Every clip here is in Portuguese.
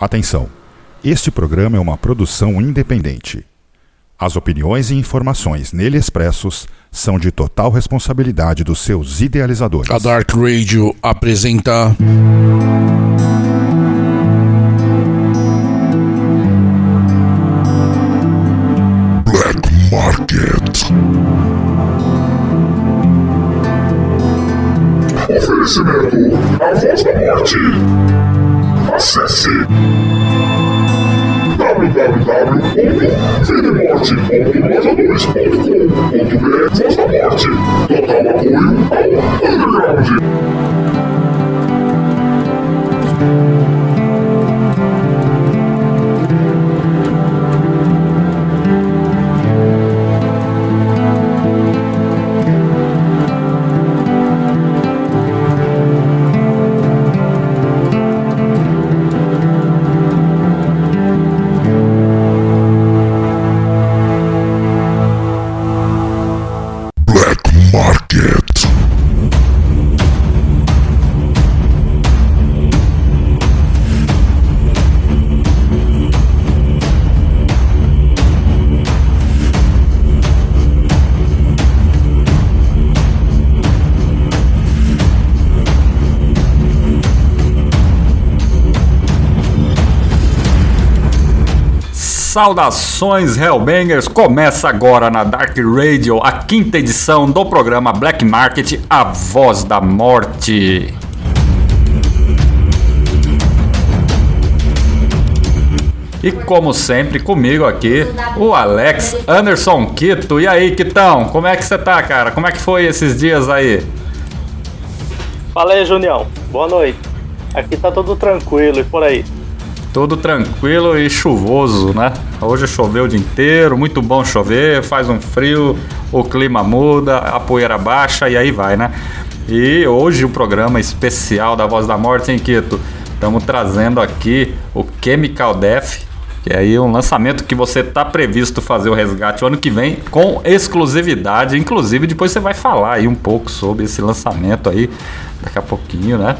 Atenção! Este programa é uma produção independente. As opiniões e informações nele expressos são de total responsabilidade dos seus idealizadores. A Dark Radio apresenta. Black Market. Oferecimento A Voz da Morte. Acesse www.videmorte.loja2.com.br Voz da Morte. Total apoio ao Underground. Black Saudações Hellbangers! Começa agora na Dark Radio a quinta edição do programa Black Market A Voz da Morte. E como sempre, comigo aqui, o Alex Anderson Quito. E aí, Quitão, como é que você tá, cara? Como é que foi esses dias aí? Fala aí, Junião. Boa noite. Aqui tá tudo tranquilo e por aí. Tudo tranquilo e chuvoso, né? Hoje choveu o dia inteiro, muito bom chover, faz um frio, o clima muda, a poeira baixa e aí vai, né? E hoje o programa especial da Voz da Morte, hein, Quito? Estamos trazendo aqui o Chemical Death, que é aí um lançamento que você tá previsto fazer o resgate o ano que vem com exclusividade. Inclusive, depois você vai falar aí um pouco sobre esse lançamento aí, daqui a pouquinho, né?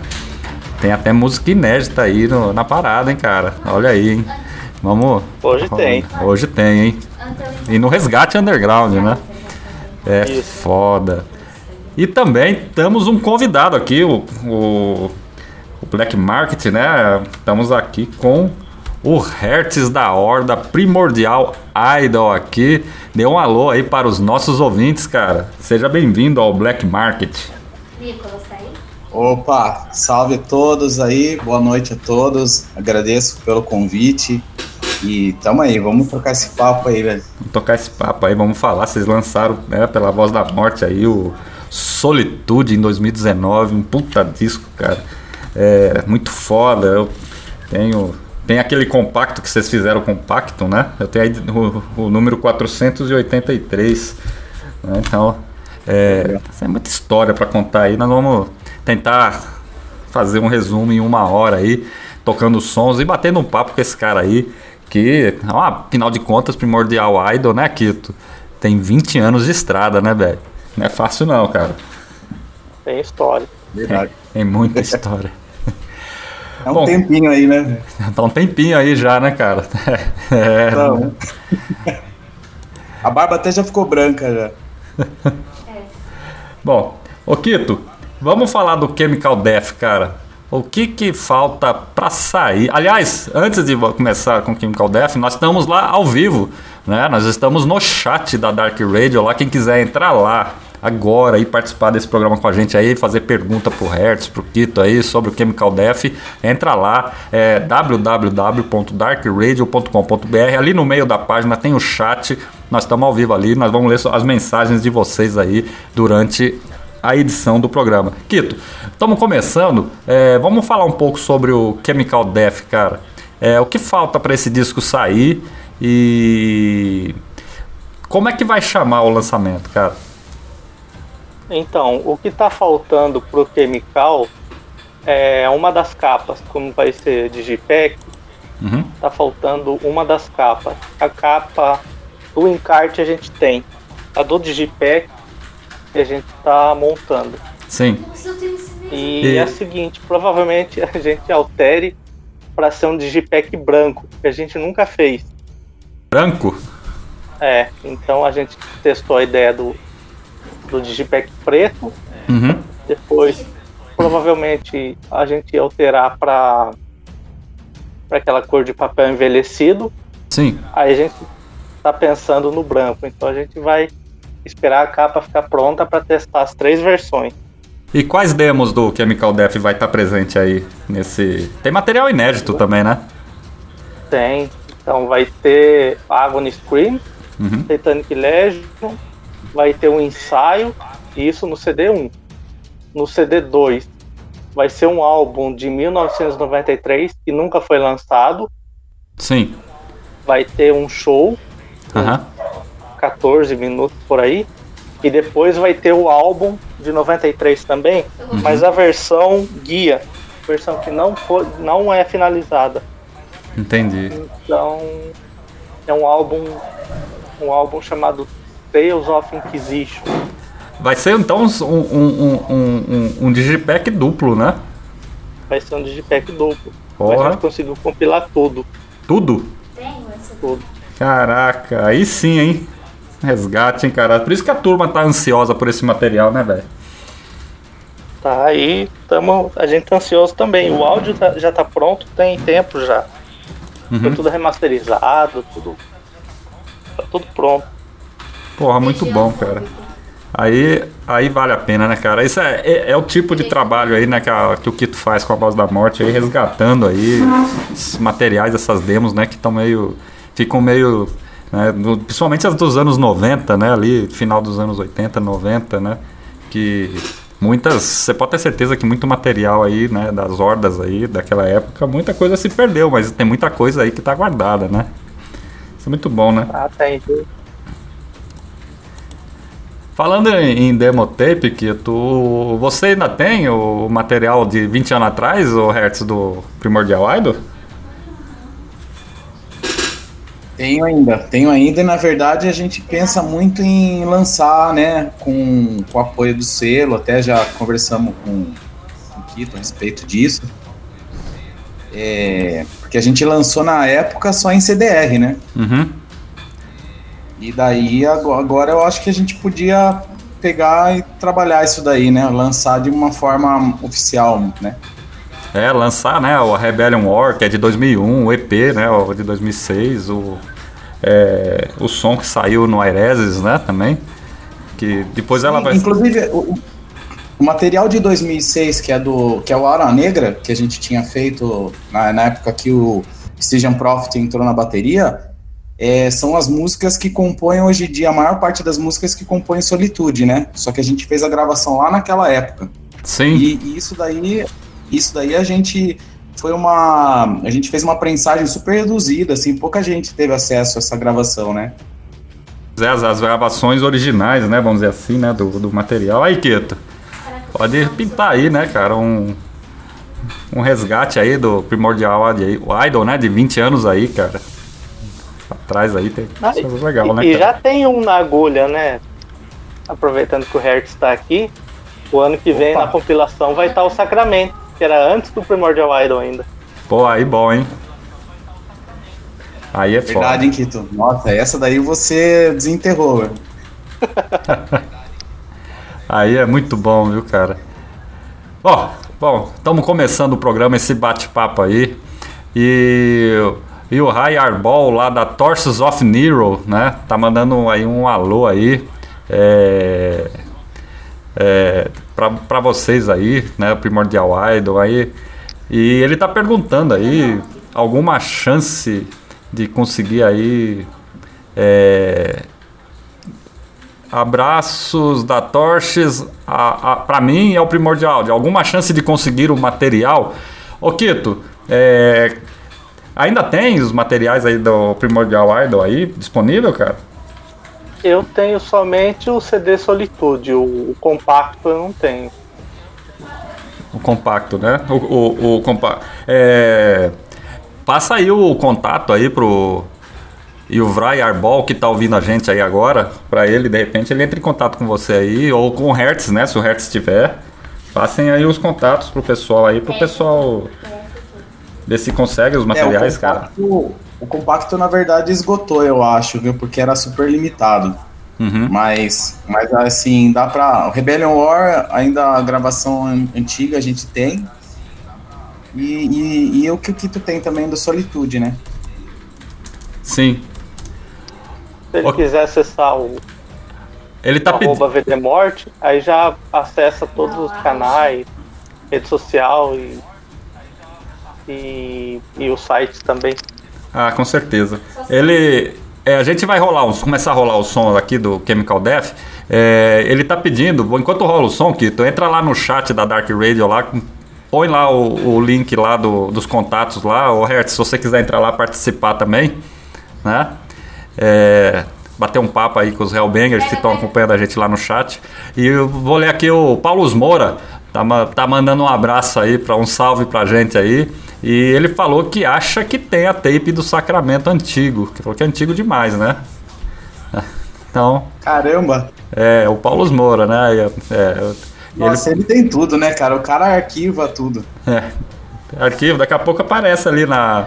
Tem até música inédita aí no- na parada, hein, cara? Olha aí, hein? Vamos. Hoje tem. Hoje tem, hein? E no Resgate Underground, né? É Isso. foda. E também temos um convidado aqui, o, o, o Black Market, né? Estamos aqui com o Hertz da Horda Primordial Idol aqui. Dê um alô aí para os nossos ouvintes, cara. Seja bem-vindo ao Black Market. Nicolas, tá aí? Opa, salve a todos aí, boa noite a todos. Agradeço pelo convite e tamo aí, vamos trocar esse papo aí, velho. Vamos tocar esse papo aí, vamos falar. Vocês lançaram, né, pela voz da morte aí, o Solitude em 2019, um puta disco, cara. É muito foda. Eu tenho. Tem aquele compacto que vocês fizeram compacto, né? Eu tenho aí o, o número 483. né? Então, é, é muita história pra contar aí. Nós vamos tentar fazer um resumo em uma hora aí, tocando sons e batendo um papo com esse cara aí, que, ó, afinal de contas, Primordial Idol, né, Kito? Tem 20 anos de estrada, né, velho? Não é fácil não, cara. Tem história. Verdade. Tem muita história. É um Bom. tempinho aí, né? Tá um tempinho aí já, né, cara? É, Então, a barba até já ficou branca já. Bom, ô Kito, vamos falar do Chemical Death, cara. O que que falta pra sair? Aliás, antes de começar com Chemical Death, nós estamos lá ao vivo, né? Nós estamos no chat da Dark Radio lá. Quem quiser entrar lá agora e participar desse programa com a gente aí, fazer pergunta pro Hertz, pro Kito aí sobre o Chemical Death, entra lá, é www.darkradio.com.br. Ali no meio da página tem o chat. Nós estamos ao vivo ali, nós vamos ler as mensagens de vocês aí durante a edição do programa. Quito, estamos começando. é, vamos falar um pouco sobre o Chemical Death, cara. É, o que falta para esse disco sair e como é que vai chamar o lançamento, cara? Então, o que tá faltando pro Chemical é uma das capas, como vai ser Digipack, Uhum. tá faltando uma das capas. A capa do encarte a gente tem. A do Digipack que a gente tá montando. Sim. E E- é o seguinte, provavelmente a gente altere para ser um digipack branco, que a gente nunca fez. Branco? É, então a gente testou a ideia do, do digipack preto, Uhum. depois provavelmente a gente ia alterar para para aquela cor de papel envelhecido. Sim. Aí a gente tá pensando no branco, então a gente vai esperar a capa ficar pronta para testar as três versões. E quais demos do Chemical Death vai estar presente aí nesse. Tem material inédito também, né? Tem, então vai ter Agony Scream, Uhum. Titanic Legion, vai ter um ensaio, isso no CD1. No CD2 vai ser um álbum de 1993 que nunca foi lançado, Sim. vai ter um show, Aham. 14 minutos por aí, e depois vai ter o álbum de 93 também, mas a versão guia, versão que não foi, não é finalizada. Entendi. Então é um álbum um álbum chamado Tales of Inquisition. Vai ser então um, um, um, um, um digipack duplo, né? Vai ser um digipack duplo. Porra. A gente conseguiu compilar tudo, Tudo? Tenho esse tudo. Caraca, aí sim, hein? Resgate, hein, cara? Por isso que a turma tá ansiosa por esse material, né, velho? Tá aí, tamo, a gente tá ansioso também. O áudio tá- já tá pronto, tem tempo já. Foi tudo remasterizado, tudo. Tá tudo pronto. Porra, muito bom, cara. Aí, aí vale a pena, né, cara? Isso é, é, é o tipo de trabalho aí, né, que, a- que o Kito faz com a voz da morte, aí, resgatando aí esses materiais, essas demos, né, que estão meio. ficam meio. Né, principalmente as dos anos 90, né, ali, final dos anos 80, 90, né, que muitas. Você pode ter certeza que muito material aí, né, das hordas aí, daquela época, muita coisa se perdeu, mas tem muita coisa aí que tá guardada, né? Isso é muito bom, né? Ah, tem. Falando em em demo tape, que tu, você ainda tem o material de 20 anos atrás, o Hertz do Primordial Idol? Tenho ainda, tenho ainda, e na verdade a gente pensa muito em lançar, né, com, com o apoio do selo, até já conversamos com, com o Kito a respeito disso. É, porque a gente lançou na época só em CDR, né? Uhum. E daí ago- agora eu acho que a gente podia pegar e trabalhar isso daí, né? Lançar de uma forma oficial, né? É, lançar, né, o Rebellion War, que é de 2001, o EP, né, o de 2006, o, é, o som que saiu no Aireses, né, também, que depois ela vai... Inclusive, o, o material de 2006, que é do que é o Aura Negra, que a gente tinha feito na, na época que o Stygian Profit entrou na bateria, é, são as músicas que compõem hoje em dia, a maior parte das músicas que compõem Solitude, né? Só que a gente fez a gravação lá naquela época. Sim, E, e isso daí, isso daí a gente foi uma, a gente fez uma prensagem super reduzida, assim, pouca gente teve acesso a essa gravação, né? é, as, as gravações originais, né, vamos dizer assim, né, do, do material. Aí, Keto, pode pintar aí, né, cara, um, um resgate aí do Primordial aí, o Idol, né, de 20 anos aí, cara. Atrás aí tem Ah, coisa legal, né, e cara? já tem um na agulha, né? Aproveitando que o Hertz está aqui, o ano que vem Opa. na compilação vai estar o Sacramento, que era antes do Primordial Idol ainda. Pô, aí bom, hein? Aí é foda. Verdade, hein, Kito? Nossa, essa daí você desenterrou. Aí é muito bom, viu, cara? Ó, bom, estamos começando o programa, esse bate-papo aí. E, e o Rai Arbol lá da Torsos of Nero, né? Tá mandando aí um alô aí. É, é, pra vocês aí, né? Primordial Idol aí. E ele tá perguntando aí alguma chance de conseguir aí. É, abraços da Torches para mim é o primordial. De alguma chance de conseguir o material. Ô Kito, é, ainda tem os materiais aí do Primordial Idol aí disponível, cara? Eu tenho somente o CD Solitude, o, o compacto eu não tenho. O compacto, né? O, o, o compa é, passa aí o contato aí pro e o Vray Arbol que tá ouvindo a gente aí agora, pra ele, de repente, ele entra em contato com você aí, ou com o Hertz, né? Se o Hertz tiver. Passem aí os contatos pro pessoal aí, pro pessoal Ver se consegue os É, o materiais, cara. Compacto, o compacto, na verdade, esgotou, eu acho, viu? Porque era super limitado. Uhum. Mas, mas assim, dá pra. O Rebellion War, ainda a gravação an- antiga a gente tem. E, e, e o que o Kito tem também do Solitude, né? Sim. Se ele quiser acessar o Ele tá pedindo. arroba VDMorte, aí já acessa todos os canais, rede social e, e, e o site também. Ah, com certeza. Ele. é, a gente vai rolar, começar a rolar o som aqui do Chemical Death. É, ele tá pedindo, enquanto rola o som, Kito, entra lá no chat da Dark Radio lá, põe lá o, o link lá do- dos contatos lá, o Hertz, se você quiser entrar lá participar também, né? É, bater um papo aí com os Hellbangers que estão acompanhando a gente lá no chat. E eu vou ler aqui o Paulo Moura, tá, tá mandando um abraço aí, para um salve pra gente aí. E ele falou que acha que tem a tape do Sacramento antigo. Que falou que é antigo demais, né? Então, Caramba! é o Paulo Moura, né? É, é, e ele- Nossa, ele tem tudo, né, cara? O cara arquiva tudo. É. Arquivo, daqui a pouco aparece ali na,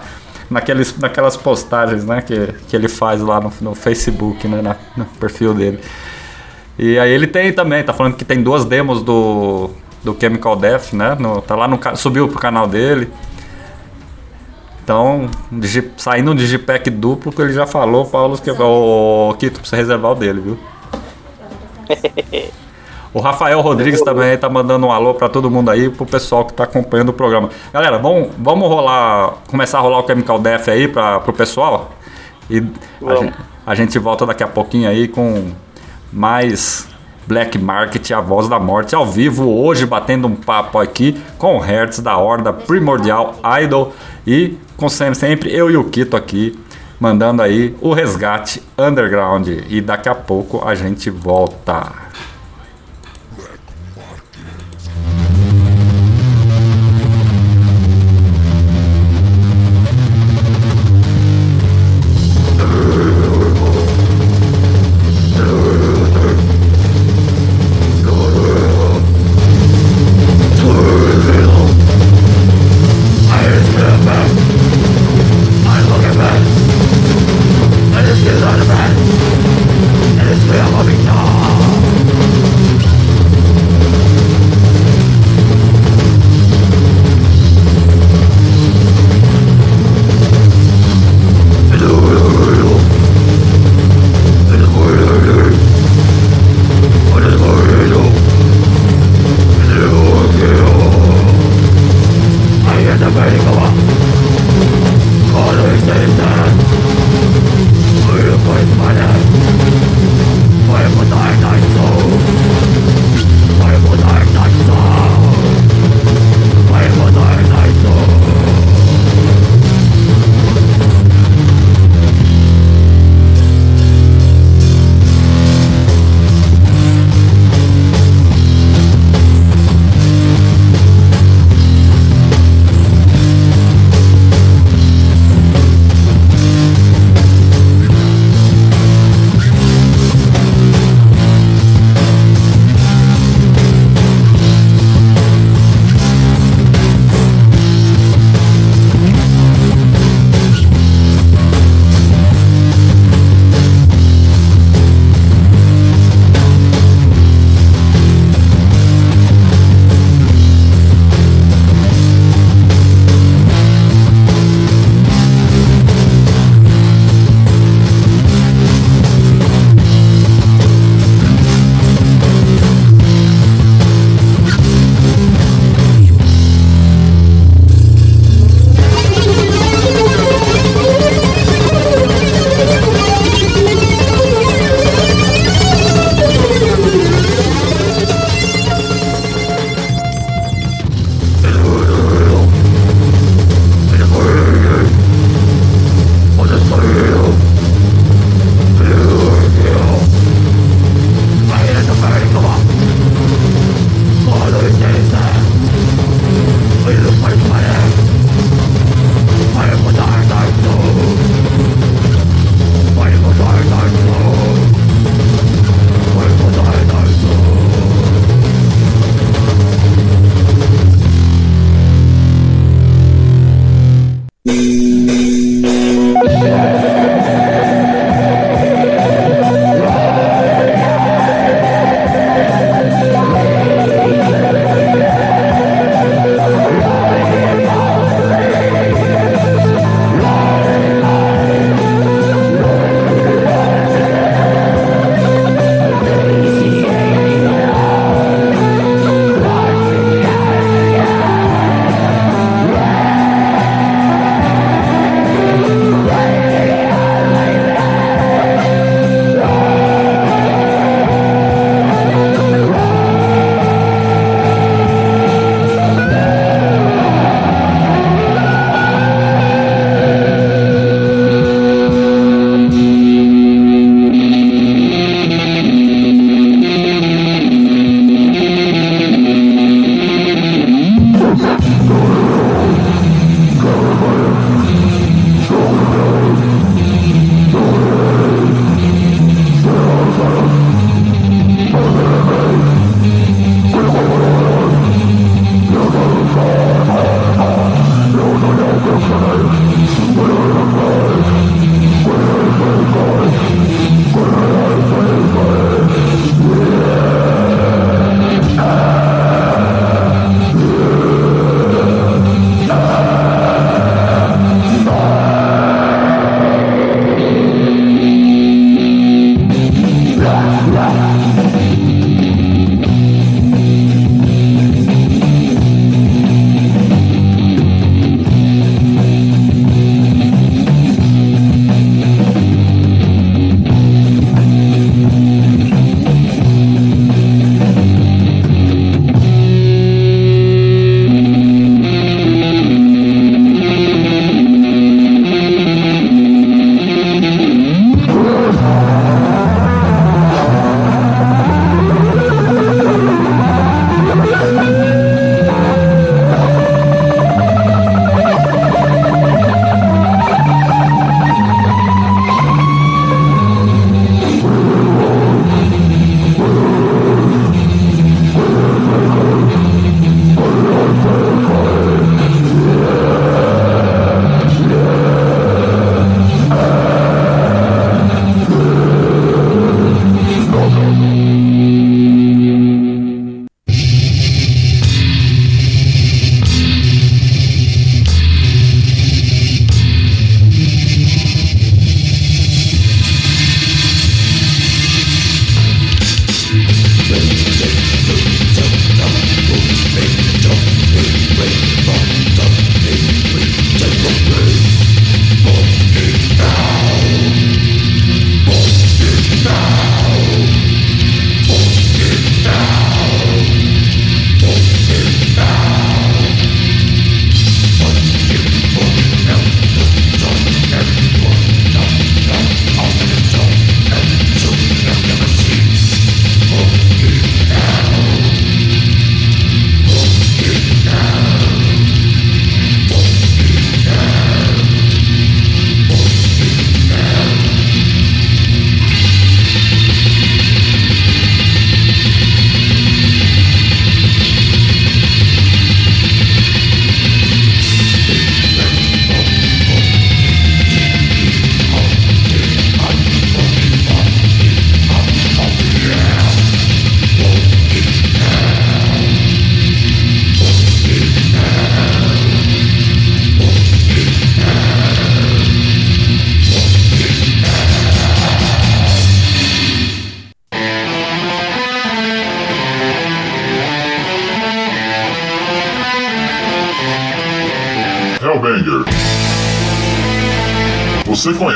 naqueles, naquelas postagens né, que, que ele faz lá no, no Facebook, né, na- no perfil dele. E aí ele tem também, tá falando que tem duas demos do, do Chemical Death, né? no- tá lá no subiu pro canal dele. Então, digi- saindo um digipack duplo, que ele já falou, Paulo, que o Kito precisa reservar o dele, viu? O Rafael Rodrigues também tá mandando um alô pra todo mundo aí, pro pessoal que tá acompanhando o programa. Galera, vamos, vamos rolar, começar a rolar o Chemical Death aí pra, pro pessoal? E a gente, a gente volta daqui a pouquinho aí com mais Black Market, a voz da morte, ao vivo, hoje batendo um papo aqui com o Hertz da Horda Primordial Idol e com sempre, sempre eu e o Kito aqui mandando aí o resgate underground e daqui a pouco a gente volta.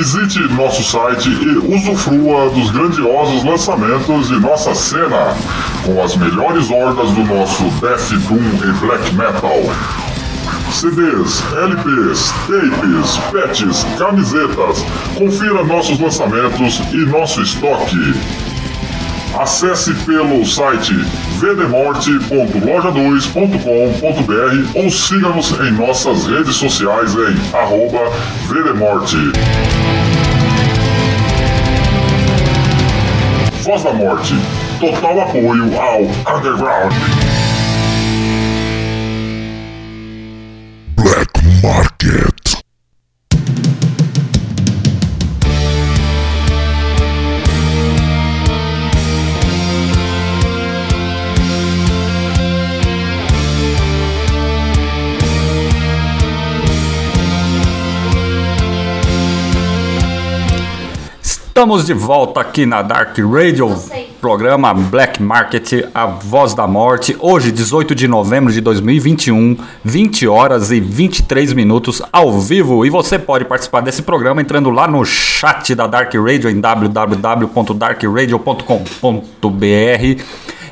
Visite nosso site e usufrua dos grandiosos lançamentos de nossa cena, com as melhores hordas do nosso Death Doom e Black Metal. CDs, LPs, tapes, patches, camisetas. Confira nossos lançamentos e nosso estoque. Acesse pelo site vdemorte.loja2.com.br ou siga-nos em nossas redes sociais em arroba vdemorte. Voz da Morte. Total apoio ao Underground. Estamos de volta aqui na Dark Radio, programa Black Market, a voz da morte. Hoje, 18 de novembro de 2021, 20 horas e 23 minutos ao vivo. E você pode participar desse programa entrando lá no chat da Dark Radio em www.darkradio.com.br.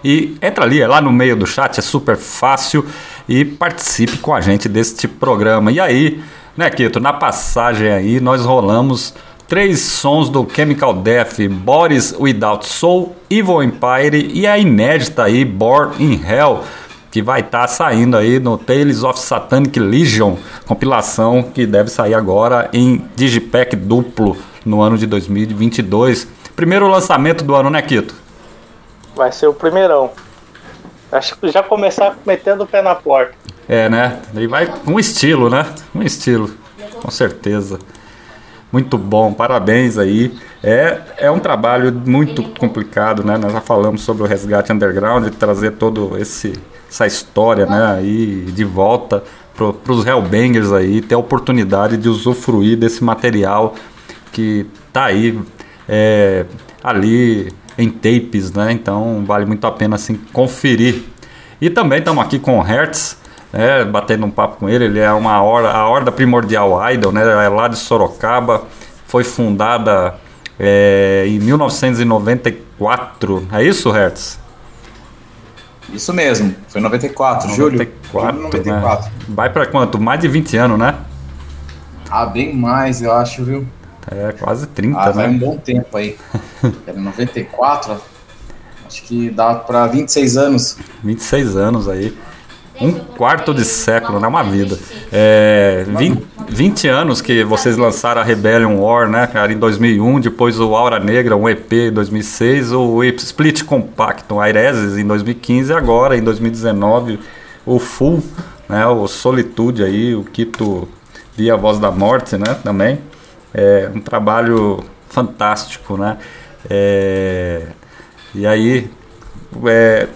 E entra ali, é lá no meio do chat, é super fácil. E participe com a gente deste programa. E aí, né, Kito, na passagem aí, nós rolamos três sons do Chemical Death, Boris Without Soul, Evil Empire e a inédita aí, Born in Hell, que vai estar saindo aí no Tales of Satanic Legion, compilação que deve sair agora em Digipack duplo no ano de 2022. Primeiro lançamento do ano, né, Kito? Vai ser o primeirão. Acho que já começar metendo o pé na porta. É, né? E vai com estilo, né? Um estilo, com certeza. Muito bom, parabéns aí. É, é um trabalho muito complicado, né? Nós já falamos sobre o resgate underground, de trazer todo esse essa história, né? Aí de volta para os Hellbangers aí, ter a oportunidade de usufruir desse material que tá aí é, ali em tapes, né? Então vale muito a pena assim conferir. E também estamos aqui com o Hertz, né, batendo um papo com ele. Ele é uma horda, a Horda Primordial Idol, né, é lá de Sorocaba. Foi fundada é, em 1994. É isso, Hertz? Isso mesmo, foi 94, 94, julho. 94. Né? Vai para quanto? Mais de 20 anos, né? Ah, bem mais, eu acho, viu? É, quase 30, Ah, né? vai um bom tempo aí. Era 94, acho que dá pra 26 anos. 26 anos aí. Um quarto de século, né? Uma vida. É, 20, 20 anos que vocês lançaram a Rebellion War, né, em 2001. Depois o Aura Negra, um EP em 2006. O Split Compacto, Aireses, em 2015. E agora, em 2019, o Full, né? O Solitude aí, o Quito via Voz da Morte, né? Também. É um trabalho fantástico, né? É, e aí, é,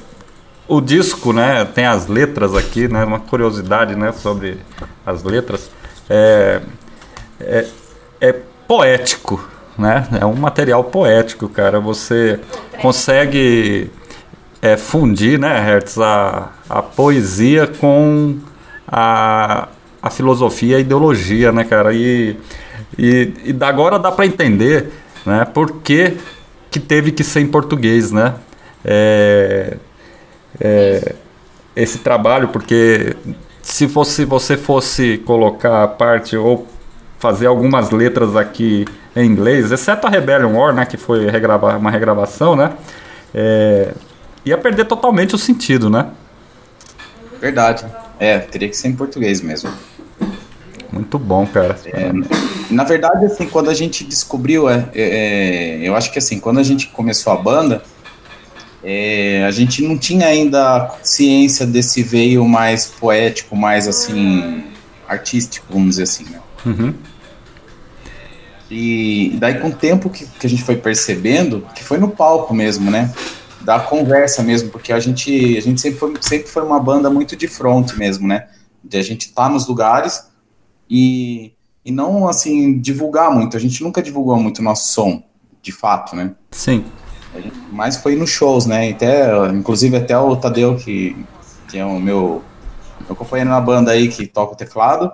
o disco, né, tem as letras aqui, né, uma curiosidade, né, sobre as letras, é, é, é poético, né, é um material poético, cara, você consegue é, fundir, né, Hertz, a, a poesia com a, a filosofia a ideologia, né, cara, e, e, e agora dá para entender, né, por que que teve que ser em português, né, é, é, esse trabalho, porque se fosse você fosse colocar a parte ou fazer algumas letras aqui em inglês, exceto a Rebellion War, né, que foi regrava- uma regravação, né, é, ia perder totalmente o sentido, né? Verdade. É, teria que ser em português mesmo. Muito bom, cara. Na verdade, assim, quando a gente descobriu, é, é, eu acho que assim, quando a gente começou a banda, é, a gente não tinha ainda ciência desse veio mais poético, mais assim, artístico, vamos dizer assim, né? Uhum. E daí com o tempo que, que a gente foi percebendo, que foi no palco mesmo, né? Da conversa mesmo, porque a gente, a gente sempre, foi, sempre foi uma banda muito de front mesmo, né? De a gente estar tá nos lugares e, e não, assim, divulgar muito. A gente nunca divulgou muito o nosso som, de fato, né? Sim. Mas foi nos shows, né? Até, inclusive até o Tadeu, que, que é o meu, meu companheiro na banda aí, que toca o teclado,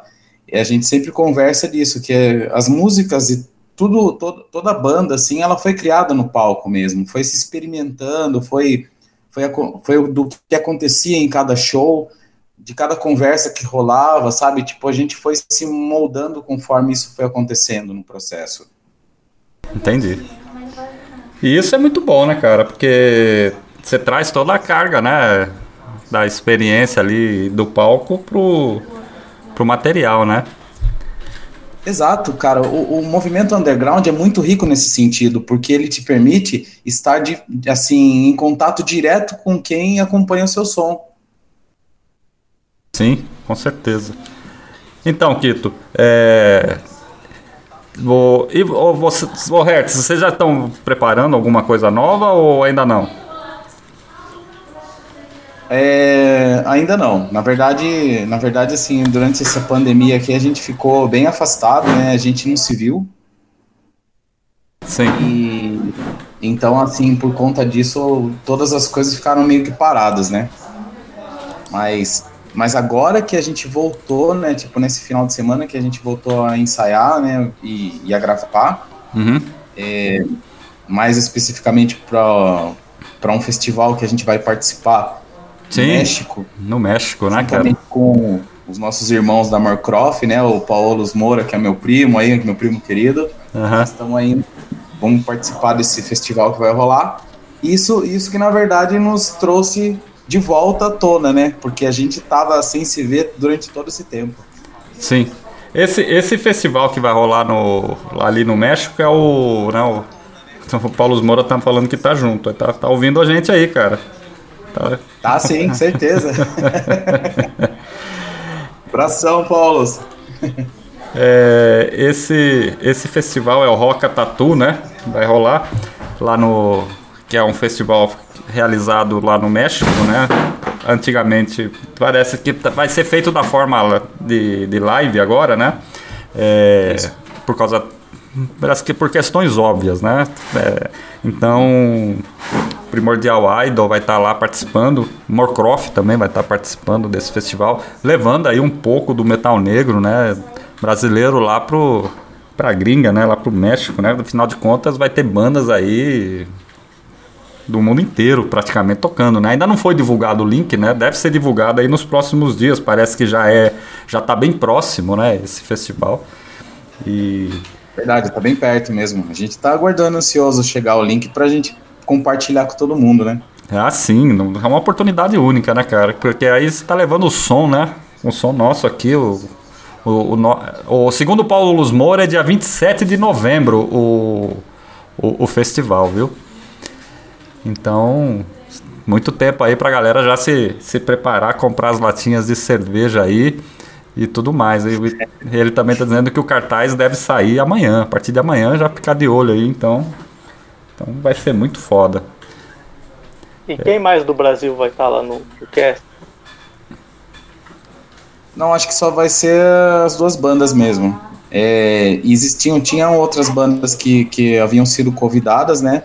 e a gente sempre conversa disso, que é, as músicas e tudo, todo, toda a banda, assim, ela foi criada no palco mesmo, foi se experimentando, foi, foi, foi do que acontecia em cada show, de cada conversa que rolava, sabe? Tipo, a gente foi se moldando conforme isso foi acontecendo no processo. Entendi. E isso é muito bom, né, cara? Porque você traz toda a carga, né? Da experiência ali do palco pro, pro material, né? Exato, cara. O, o, movimento underground é muito rico nesse sentido, porque ele te permite estar de, assim em contato direto com quem acompanha o seu som. Sim, com certeza. Então, Kito, é, Vou, e ou você, Hertz, vocês já estão preparando alguma coisa nova ou ainda não? É, ainda não. Na verdade, na verdade, assim, durante essa pandemia aqui a gente ficou bem afastado, né? A gente não se viu. Sim. E, então, assim, por conta disso, todas as coisas ficaram meio que paradas, né? Mas mas agora que a gente voltou, né, tipo nesse final de semana que a gente voltou a ensaiar, né, e, e a gravar, uhum. é, mais especificamente para um festival que a gente vai participar Sim, no México. No México, né, cara? com os nossos irmãos da Morcroft, né, o Paulo Moura, que é meu primo aí, meu primo querido. Uhum. Estamos aí, vamos participar desse festival que vai rolar. Isso, isso que na verdade nos trouxe de volta à tona, né? Porque a gente tava sem se ver durante todo esse tempo. Sim. Esse, esse festival que vai rolar no, ali no México é o. Né, o, o Paulo Moura tá falando que tá junto. Tá, tá ouvindo a gente aí, cara. Tá, tá sim, certeza. Abração, Paulo. É, esse, esse festival é o Roca Tatu, né? Vai rolar lá no. Que é um festival realizado lá no México, né? Antigamente, parece que tá, vai ser feito da forma de, de live agora, né? É, por causa. Parece que por questões óbvias, né? É, então, Primordial Idol vai estar tá lá participando, Morcroft também vai estar tá participando desse festival, levando aí um pouco do metal negro, né? Brasileiro lá pro pra gringa, né? Lá pro México, né? No final de contas vai ter bandas aí do mundo inteiro praticamente tocando, né? Ainda não foi divulgado o link, né? Deve ser divulgado aí nos próximos dias. Parece que já é, já tá bem próximo, né? Esse festival. E verdade, tá bem perto mesmo. A gente tá aguardando ansioso chegar o link pra gente compartilhar com todo mundo, né? Ah, sim, é uma oportunidade única, né, cara? Porque aí você tá levando o som, né? O som nosso aqui, o, o, o, o segundo Paulo Luz Moura é dia 27 de novembro o, o, o festival, viu? Então, muito tempo aí pra galera já se, se preparar, comprar as latinhas de cerveja aí e tudo mais. Ele, ele também tá dizendo que o cartaz deve sair amanhã. A partir de amanhã já ficar de olho aí, então. Então vai ser muito foda. E quem mais do Brasil vai estar tá lá no cast? Não, acho que só vai ser as duas bandas mesmo. É, existiam, tinham outras bandas que, que haviam sido convidadas, né?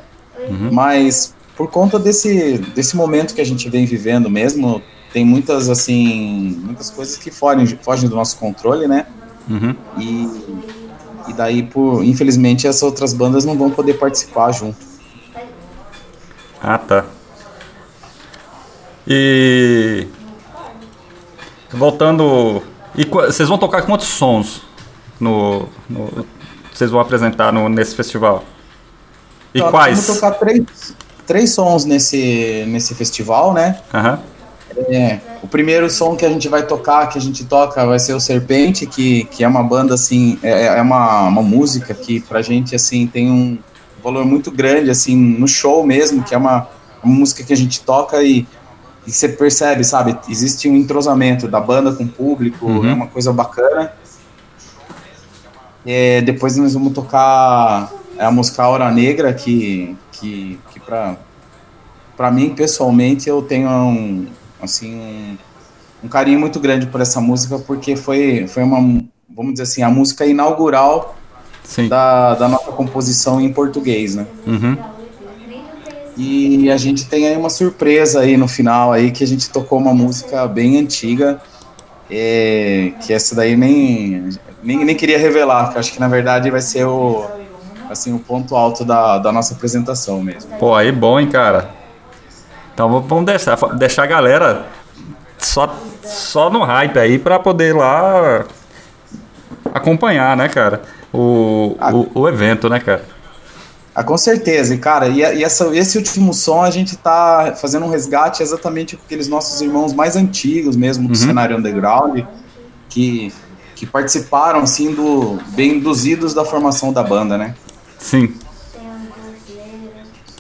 Uhum. Mas por conta desse, desse momento que a gente vem vivendo mesmo, tem muitas, assim, muitas coisas que fogem, fogem do nosso controle, né? Uhum. E, e daí, por, infelizmente, as outras bandas não vão poder participar junto. Ah, tá. E. Voltando. E vocês vão tocar quantos sons no, no vocês vão apresentar no, nesse festival? E então, quais? Vamos tocar três, três sons nesse, nesse festival, né? Uhum. É, o primeiro som que a gente vai tocar, que a gente toca, vai ser o Serpente, que, que é uma banda, assim, é, é uma, uma música que pra gente, assim, tem um valor muito grande, assim, no show mesmo, que é uma, uma música que a gente toca e, e você percebe, sabe, existe um entrosamento da banda com o público, uhum. é uma coisa bacana. É, depois nós vamos tocar a música Hora Negra, que, que, que pra, pra mim, pessoalmente, eu tenho um, assim, um, um carinho muito grande por essa música, porque foi, foi uma, vamos dizer assim, a música inaugural Sim. da, da nossa composição em português, né? Uhum. E a gente tem aí uma surpresa aí no final aí, que a gente tocou uma música bem antiga, é, que essa daí nem, nem, nem queria revelar, que acho que na verdade vai ser o, assim, o ponto alto da, da nossa apresentação mesmo. Pô, aí bom, hein, cara. Então vamos deixar, deixar a galera só, só no hype aí pra poder lá acompanhar, né, cara? O, o, o evento, né, cara? Ah, com certeza, e cara, e, e essa, esse último som a gente tá fazendo um resgate exatamente com aqueles nossos irmãos mais antigos mesmo do cenário underground, que, que participaram assim do bem dos idos da formação da banda, né? Sim.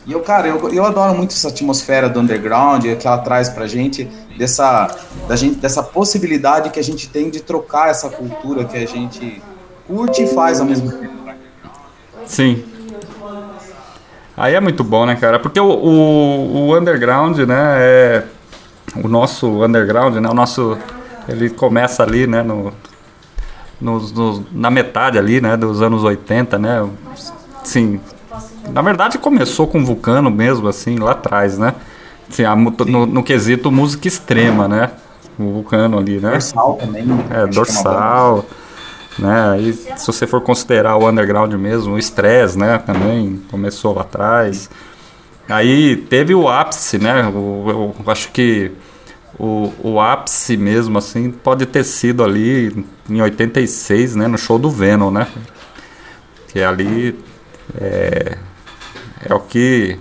E eu, cara, eu, eu adoro muito essa atmosfera do underground que ela traz pra gente, dessa, da gente, dessa possibilidade que a gente tem de trocar essa cultura que a gente curte e faz ao mesmo tempo. né? Sim. Aí é muito bom, né, cara? Porque o, o, o underground, né, é... O nosso underground, né, o nosso... Ele começa ali, né, no, nos- nos- na metade ali, né, dos anos 80, né? Sim. Na verdade começou com Vulcano mesmo, assim, lá atrás, né? Assim, a no, no quesito música extrema, né? O Vulcano ali, né? Dorsal também. É, que uma banda- dorsal, né? Aí, se você for considerar o underground mesmo, o Stress, né? Também começou lá atrás. Aí teve o ápice, né? O, eu acho que o, o ápice mesmo, assim, pode ter sido ali em 86, né? No show do Venom, né? Que ali é, é o que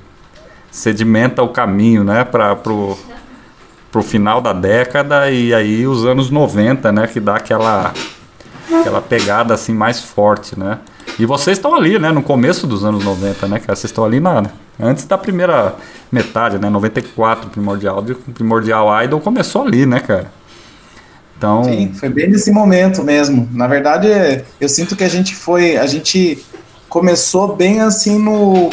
sedimenta o caminho, né? Para pro, pro final da década e aí os anos 90, né? Que dá aquela aquela pegada assim mais forte, né? E vocês estão ali, né? No começo dos anos 90, né, cara? Vocês estão ali na antes da primeira metade, né? 94, primordial, primordial idol começou ali, né, cara? Então, Sim, foi bem nesse momento mesmo. Na verdade, eu sinto que a gente foi, a gente começou bem assim no,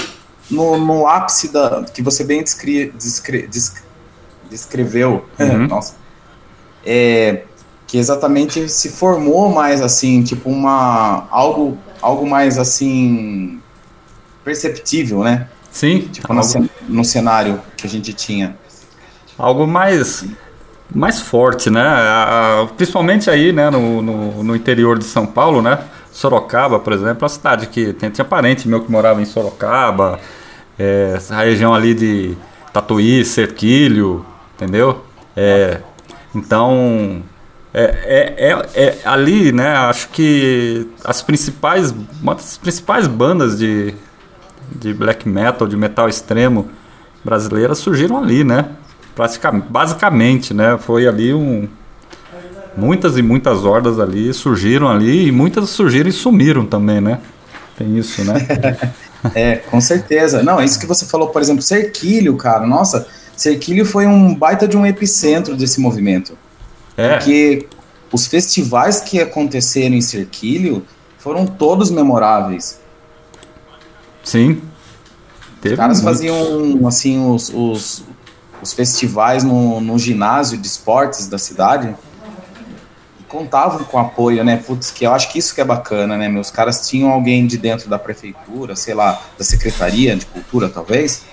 no, no ápice da que você bem descri, descre, desc- descreveu. Uhum. Nossa. É, que exatamente se formou mais assim, tipo uma algo algo mais assim perceptível, né? sim, Tipo no, algo, no cenário que a gente tinha. algo mais mais forte, né? Principalmente aí, né, no, no, no interior de São Paulo, né? Sorocaba, por exemplo, é uma cidade que tem, tinha parente meu que morava em Sorocaba, é, essa região ali de Tatuí, Cerquilho, entendeu? É, então, é, é, é, é ali, né? Acho que as principais, uma das principais bandas de, de black metal, de metal extremo brasileiras surgiram ali, né? Basicamente, né? Foi ali um muitas e muitas hordas ali surgiram ali e muitas surgiram e sumiram também, né? Tem isso, né? É, com certeza. Não, isso que você falou, por exemplo, Cerquilho, cara, nossa, Cerquilho foi um baita de um epicentro desse movimento. É, Porque os festivais que aconteceram em Cerquilho foram todos memoráveis. sim. Teve Os caras muitos. faziam, assim, os, os, os festivais no, no ginásio de esportes da cidade contavam com apoio, né? Putz, que eu acho que isso que é bacana, né? Meus caras tinham alguém de dentro da prefeitura, sei lá, da secretaria de cultura, talvez,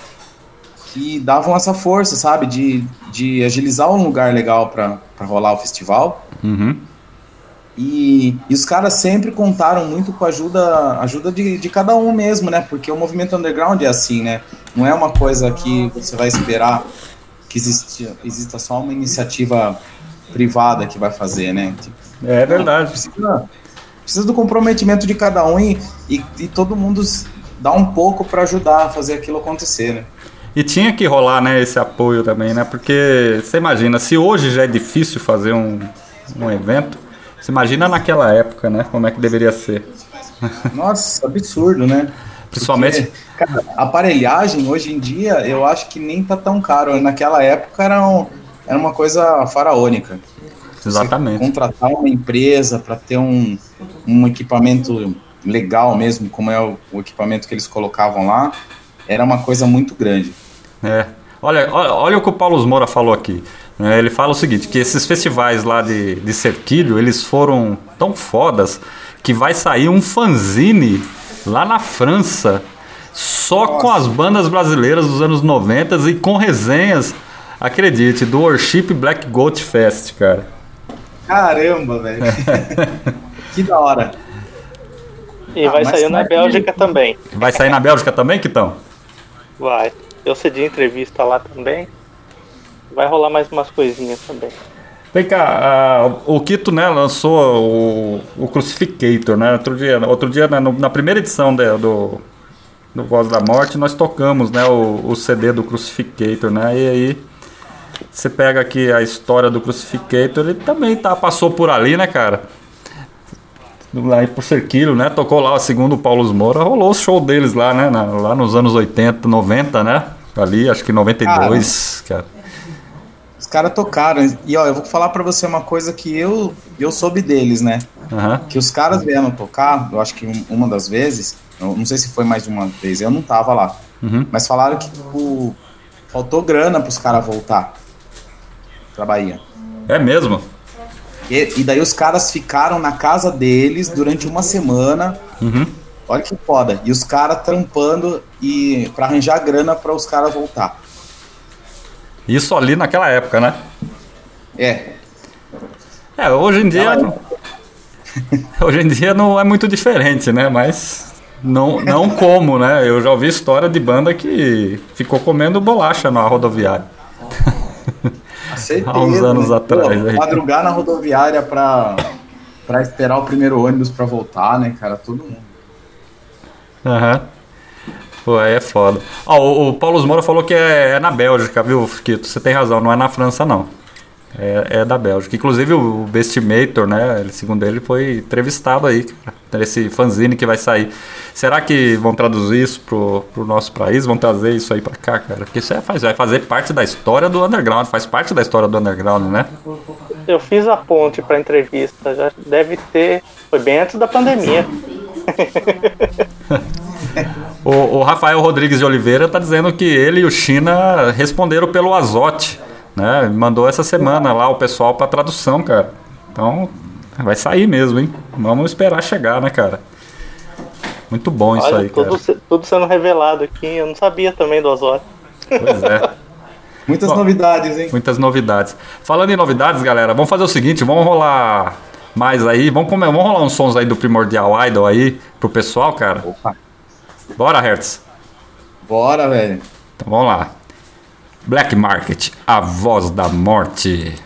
que davam essa força, sabe? De, de agilizar um lugar legal para rolar o festival. Uhum. E, e os caras sempre contaram muito com a ajuda, ajuda de, de cada um mesmo, né? Porque o movimento underground é assim, né? Não é uma coisa que você vai esperar que existe, exista só uma iniciativa privada que vai fazer, né? Tipo, É verdade. precisa, precisa do comprometimento de cada um e, e, e todo mundo dá um pouco para ajudar a fazer aquilo acontecer, né? E tinha que rolar, né, esse apoio também, né? Porque você imagina, se hoje já é difícil fazer um, um evento, você imagina naquela época, né? Como é que deveria ser. Nossa, absurdo, né? Principalmente. Porque, cara, aparelhagem hoje em dia eu acho que nem tá tão caro. Naquela época era, um- era uma coisa faraônica. Exatamente. Você contratar uma empresa para ter um, um equipamento legal mesmo, como é o, o equipamento que eles colocavam lá, era uma coisa muito grande. É. Olha, olha, olha o que o Paulo Moura falou aqui. né? Ele fala o seguinte, que esses festivais lá de, de Cerquilho, eles foram tão fodas que vai sair um fanzine lá na França só com as bandas brasileiras dos anos 90 e com resenhas, acredite, do Worship Black Goat Fest, cara. Caramba, velho. que da hora. E Ah, vai sair na é que- Bélgica também. Vai sair na Bélgica também, Kitão? Vai. Eu cedi entrevista lá também. Vai rolar mais umas coisinhas também. Vem cá, ah, o Kito né, lançou o, o Crucificator, né? Outro dia, outro dia né, no- na primeira edição de- do, do Voz da Morte, nós tocamos né, o, o CD do Crucificator, né? E aí você pega aqui a história do Crucificator, ele também tá, passou por ali, né, cara? Lá aí por Cerquilho, né? Tocou lá, segundo o Paulo Moura, rolou o show deles lá, né? na- lá nos anos 80, 90, né? Ali, acho que 92, cara. Os caras tocaram. E ó, eu vou falar pra você uma coisa que eu, eu soube deles, né? Aham. Que os caras vieram tocar, eu acho que um- uma das vezes, não sei se foi mais de uma vez, eu não tava lá. Uhum. Mas falaram que tipo, faltou grana pros caras voltar pra Bahia. É mesmo? E, e daí os caras ficaram na casa deles durante uma semana. Uhum. Olha que foda. E os caras trampando e para arranjar grana para os caras voltar. Isso ali naquela época, né? É. É, hoje em dia. Naquela hoje em dia não é muito diferente, né? Mas não, não como, né? Eu já ouvi história de banda que ficou comendo bolacha na rodoviária. Certeza, Há uns anos atrás, aí. Madrugar na rodoviária pra, pra esperar o primeiro ônibus pra voltar, né, cara? Todo mundo. Aham. Pô, aí é foda. Ó, o, o Paulo Moura falou que é, é na Bélgica, viu, Kito? Você tem razão, não é na França, não. É, é da Bélgica. Inclusive o Bestimator, né? ele- Segundo ele, foi entrevistado aí, cara, esse fanzine que vai sair. Será que vão traduzir isso pro, pro nosso país? Vão trazer isso aí pra cá, cara? Porque isso é, faz, vai fazer parte da história do underground, faz parte da história do underground, né? Eu fiz a ponte pra entrevista, já deve ter. Foi bem antes da pandemia. O, o Rafael Rodrigues de Oliveira tá dizendo que ele e o China responderam pelo Azote, né? Mandou essa semana lá o pessoal pra tradução, cara. Então, vai sair mesmo, hein? Vamos esperar chegar, né, cara? Muito bom isso Olha, aí, cara. tudo, se- tudo sendo revelado aqui. Eu não sabia também do Azor. Pois é. Muitas Bom. novidades, hein? Muitas novidades. Falando em novidades, galera, vamos fazer o seguinte, vamos rolar mais aí, vamos, comer, vamos rolar uns sons aí do Primordial Idol aí pro pessoal, cara. Opa. Bora, Hertz. Bora, velho. Então vamos lá. Black Market, a voz da morte.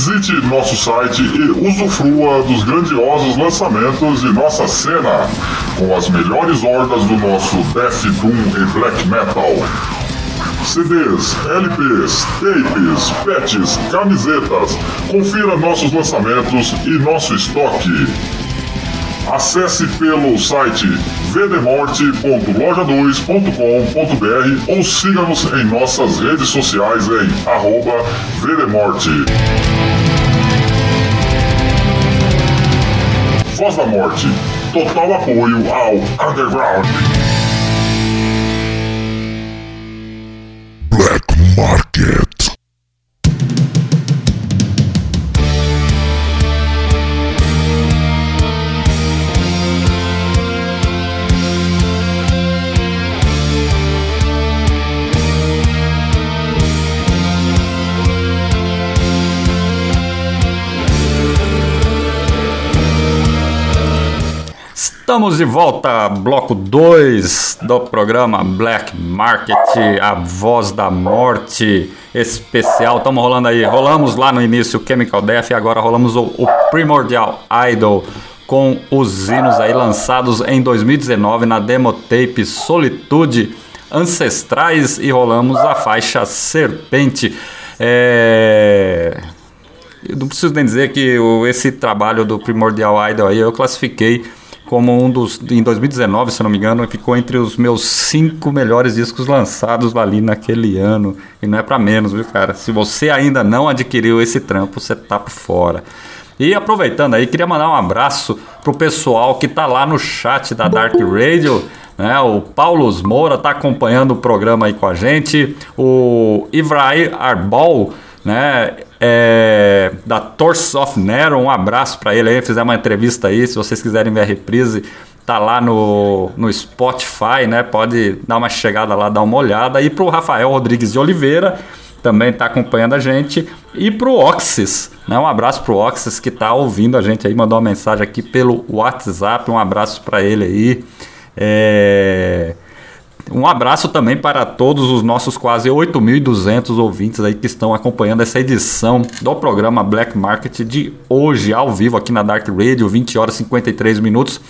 Visite nosso site e usufrua dos grandiosos lançamentos de nossa cena, com as melhores hordas do nosso Death Doom e Black Metal. CDs, LPs, tapes, patches, camisetas. Confira nossos lançamentos e nosso estoque. Acesse pelo site vdemorte.loja2.com.br ou siga-nos em nossas redes sociais em arroba vdemorte. Voz da Morte. Total apoio ao Underground. Estamos de volta, bloco 2 do programa Black Market, a voz da morte especial. Estamos rolando aí, rolamos lá no início o Chemical Death e agora rolamos o, o Primordial Idol com os hinos aí lançados em 2019 na demo tape Solitude Ancestrais e rolamos a faixa Serpente. É... Eu não preciso nem dizer que esse trabalho do Primordial Idol aí eu classifiquei como um dos. Em 2019, se não me engano, ficou entre os meus cinco melhores discos lançados ali naquele ano. E não é pra menos, viu, cara? Se você ainda não adquiriu esse trampo, você tá por fora. E aproveitando aí, queria mandar um abraço pro pessoal que tá lá no chat da Dark Radio. Né, o Paulo Moura tá acompanhando o programa aí com a gente. O Ivraí Arbol, né? É, da Torso of Nero, um abraço para ele aí, fizemos uma entrevista aí, se vocês quiserem ver a reprise, tá lá no, no Spotify, né? Pode dar uma chegada lá, dar uma olhada. E pro Rafael Rodrigues de Oliveira, também tá acompanhando a gente. E pro Oxys, né? Um abraço pro Oxys que tá ouvindo a gente aí, mandou uma mensagem aqui pelo WhatsApp, um abraço para ele aí. É... Um abraço também para todos os nossos quase 8.200 ouvintes aí que estão acompanhando essa edição do programa Black Market de hoje, ao vivo aqui na Dark Radio, 20 horas e 53 minutos.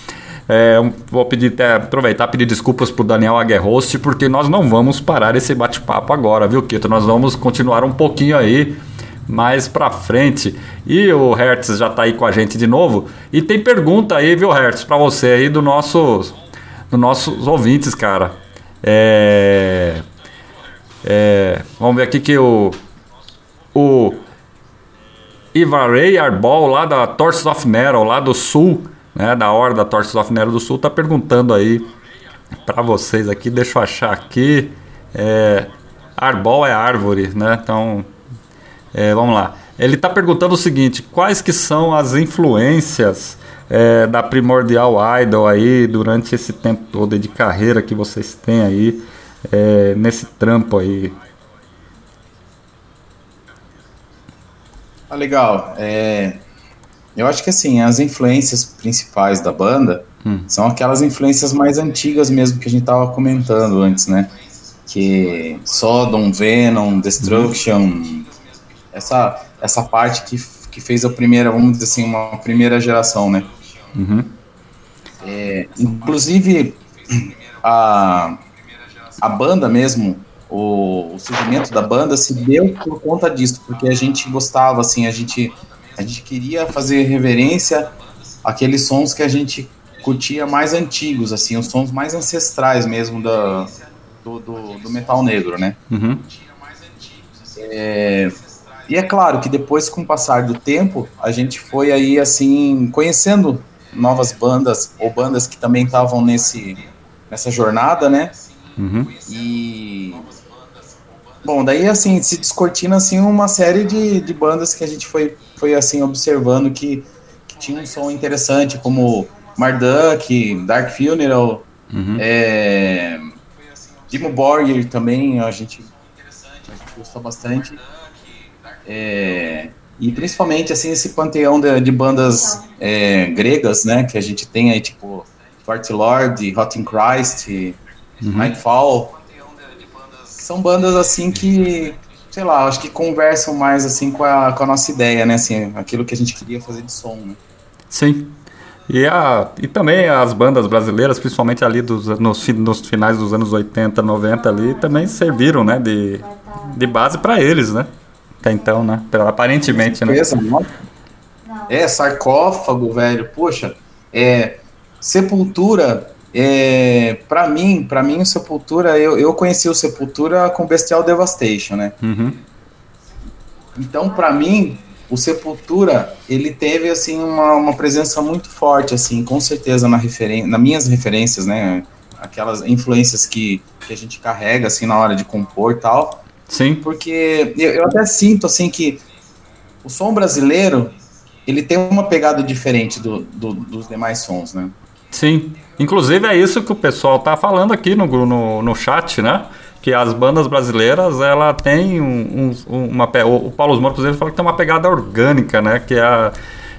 É, vou pedir até aproveitar pedir desculpas pro Daniel Aguerhost, porque nós não vamos parar esse bate-papo agora, viu, Kito? Nós vamos continuar um pouquinho aí mais pra frente. E o Hertz já tá aí com a gente de novo. E tem pergunta aí, viu, Hertz, pra você aí do nosso, dos nossos ouvintes, cara. É, é, vamos ver aqui que o o Ivarei Arbol lá da Torches of Metal, lá do sul, né, da hora da Torches of Metal do sul, tá perguntando aí para vocês aqui, deixa eu achar aqui. É, Arbol é árvore, né? Então, é, vamos lá. Ele está perguntando o seguinte: quais que são as influências é, da Primordial Idol aí durante esse tempo todo de carreira que vocês têm aí é, nesse trampo aí? Ah, legal. É, eu acho que assim, as influências principais da banda Hum. são aquelas influências mais antigas mesmo que a gente tava comentando antes, né? Que Sodom, Venom, Destruction, essa, essa parte que, que fez a primeira, vamos dizer assim, uma primeira geração, né? Uhum. É, inclusive, a, a banda mesmo, o, o surgimento da banda se deu por conta disso, porque a gente gostava, assim, a gente, a gente queria fazer reverência àqueles sons que a gente curtia mais antigos, assim, os sons mais ancestrais mesmo da, do, do, do metal negro, né? Uhum. É, e é claro que depois, com o passar do tempo, a gente foi aí, assim, conhecendo novas bandas, ou bandas que também estavam nesse, nessa jornada, né? Uhum. E, Bom, daí assim, se descortina assim uma série de, de bandas que a gente foi, foi assim observando que, que tinha um som interessante, como Marduk, Dark Funeral, Uhum. é, Dimo Borgir também, a gente, a gente gostou bastante. É, e principalmente assim esse panteão de, de bandas é, gregas, né, que a gente tem aí tipo Forte Lord, Rotten Christ, Nightfall, são bandas assim que, sei lá, acho que conversam mais assim com a, com a nossa ideia, né, assim, aquilo que a gente queria fazer de som, né. Sim. E, a, e também as bandas brasileiras, principalmente ali dos, nos, nos finais dos anos 80, 90 ali, também serviram, né, de, de base para eles, né? Até então, né? Aparentemente, né? É, sarcófago, velho. Poxa, é, Sepultura, é, para mim, para mim o Sepultura, eu, eu conheci o Sepultura com Bestial Devastation, né? Uhum. Então, pra mim, o Sepultura, ele teve assim uma, uma presença muito forte, assim, com certeza na referen nas minhas referências, né? Aquelas influências que, que a gente carrega assim na hora de compor, e tal. Sim, Porque eu, eu até sinto assim que o som brasileiro ele tem uma pegada diferente do, do- dos demais sons, né? sim. Inclusive é isso que o pessoal tá falando aqui no, no, no chat, né? Que as bandas brasileiras, ela tem um, um- uma... O, Paulo Moro, por exemplo, fala que tem uma pegada orgânica, né? Que é a,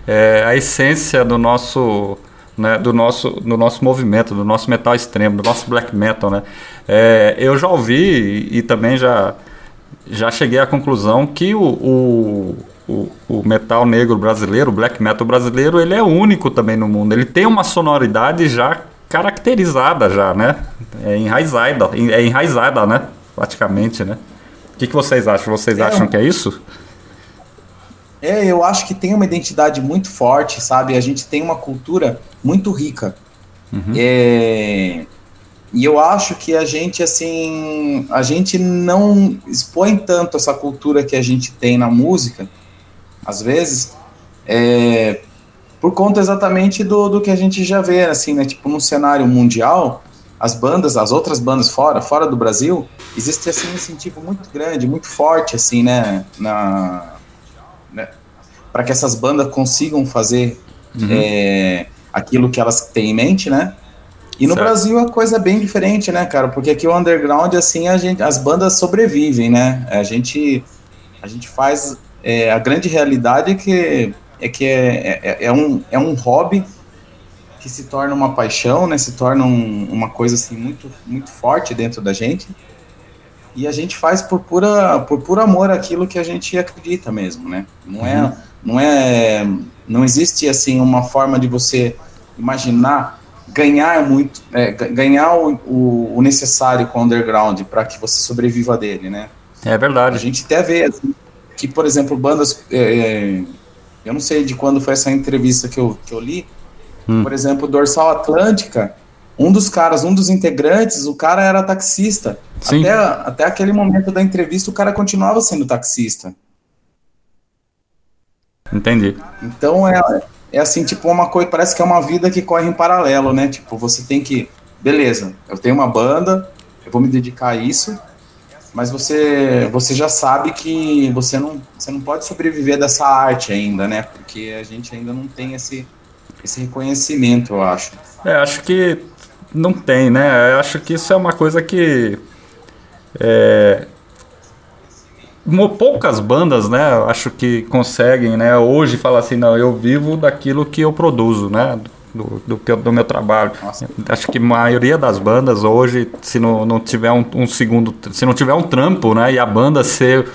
é a essência do nosso... Né, do, nosso, do nosso movimento, do nosso metal extremo, do nosso black metal, né? É, eu já ouvi e, e também já, já cheguei à conclusão que o, o, o, o metal negro brasileiro, o black metal brasileiro, ele é único também no mundo. Ele tem uma sonoridade já caracterizada já, né? É enraizada, é enraizada, né? Praticamente, né? O que, que vocês acham? Vocês É, acham que é isso? É, eu acho que tem uma identidade muito forte, sabe? A gente tem uma cultura muito rica. É, E eu acho que a gente, assim, a gente não expõe tanto essa cultura que a gente tem na música, às vezes, é, por conta exatamente do, do que a gente já vê, assim, né? Tipo, no cenário mundial, as bandas, as outras bandas fora, fora do Brasil, existe, assim, um incentivo muito grande, muito forte, assim, né? Na, para que essas bandas consigam fazer é, aquilo que elas têm em mente, né? E no Certo. Brasil a coisa é bem diferente, né, cara? Porque aqui o underground, assim, a gente, as bandas sobrevivem, né? A gente, a gente faz. é, a grande realidade é que é, que é, é, é um, é um hobby que se torna uma paixão, né? Se torna um- uma coisa assim muito, muito forte dentro da gente. E a gente faz por pura, por puro amor àquilo que a gente acredita mesmo, né? Não é, não é, não existe assim uma forma de você imaginar ganhar muito, é, ga- ganhar o, o, o necessário com o underground para que você sobreviva dele, né? É A verdade. gente até vê assim, que, por exemplo, bandas. é, é, eu não sei de quando foi essa entrevista que eu, que eu li. Hum. Por exemplo, Dorsal Atlântica, um dos caras, um dos integrantes, o cara era taxista. Sim. Até, até aquele momento da entrevista, o cara continuava sendo taxista. Entendi. Então é, é assim, tipo, uma coisa, parece que é uma vida que corre em paralelo, né? Tipo, você tem que. Beleza, eu tenho uma banda, eu vou me dedicar a isso, mas você, você já sabe que você não, você não pode sobreviver dessa arte ainda, né? Porque a gente ainda não tem esse, esse reconhecimento, eu acho. É, acho que não tem, né? Eu acho que isso é uma coisa que. É, poucas bandas, né? Acho que conseguem, né? Hoje falar assim, não, eu vivo daquilo que eu produzo, né? Do, do, que do meu trabalho. Nossa. Acho que a maioria das bandas hoje, se não, não tiver um, um segundo, se não tiver um trampo, né? E a banda ser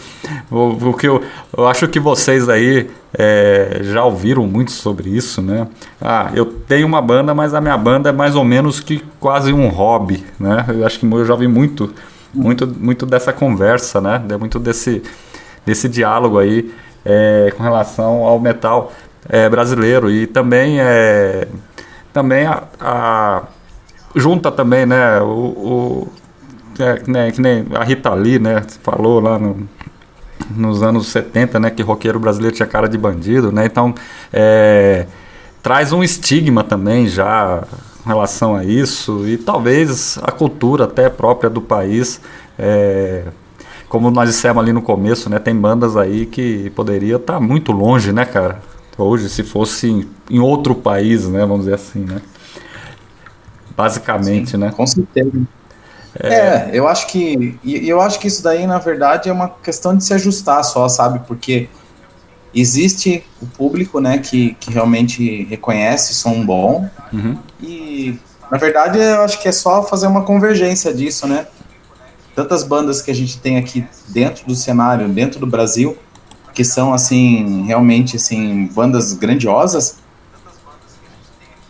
o, o que eu, eu acho que vocês aí é, já ouviram muito sobre isso, né? Ah, eu tenho uma banda, mas a minha banda é mais ou menos que quase um hobby, né? Eu acho que eu já ouvi muito, muito, muito dessa conversa, né? Muito desse, desse diálogo aí é, com relação ao metal é, brasileiro e também é, também a, a- junta também, né? O, o é, nem- que nem a Rita Lee, né? Falou lá no, nos anos 70, né, que roqueiro brasileiro tinha cara de bandido, né? Então, é, traz um estigma também já com relação a isso e talvez a cultura até própria do país é, como nós dissemos ali no começo, né? Tem bandas aí que poderia estar tá muito longe, né, cara? Hoje, se fosse em, em, outro país, né? Vamos dizer assim, né? Basicamente, Sim, né? Com certeza. É... é, eu acho que eu acho que isso daí, na verdade, é uma questão de se ajustar só, sabe? Porque existe o público, né, que, que realmente reconhece som bom uhum. e na verdade eu acho que é só fazer uma convergência disso, né? Tantas bandas que a gente tem aqui dentro do cenário, dentro do Brasil, que são assim realmente assim bandas grandiosas,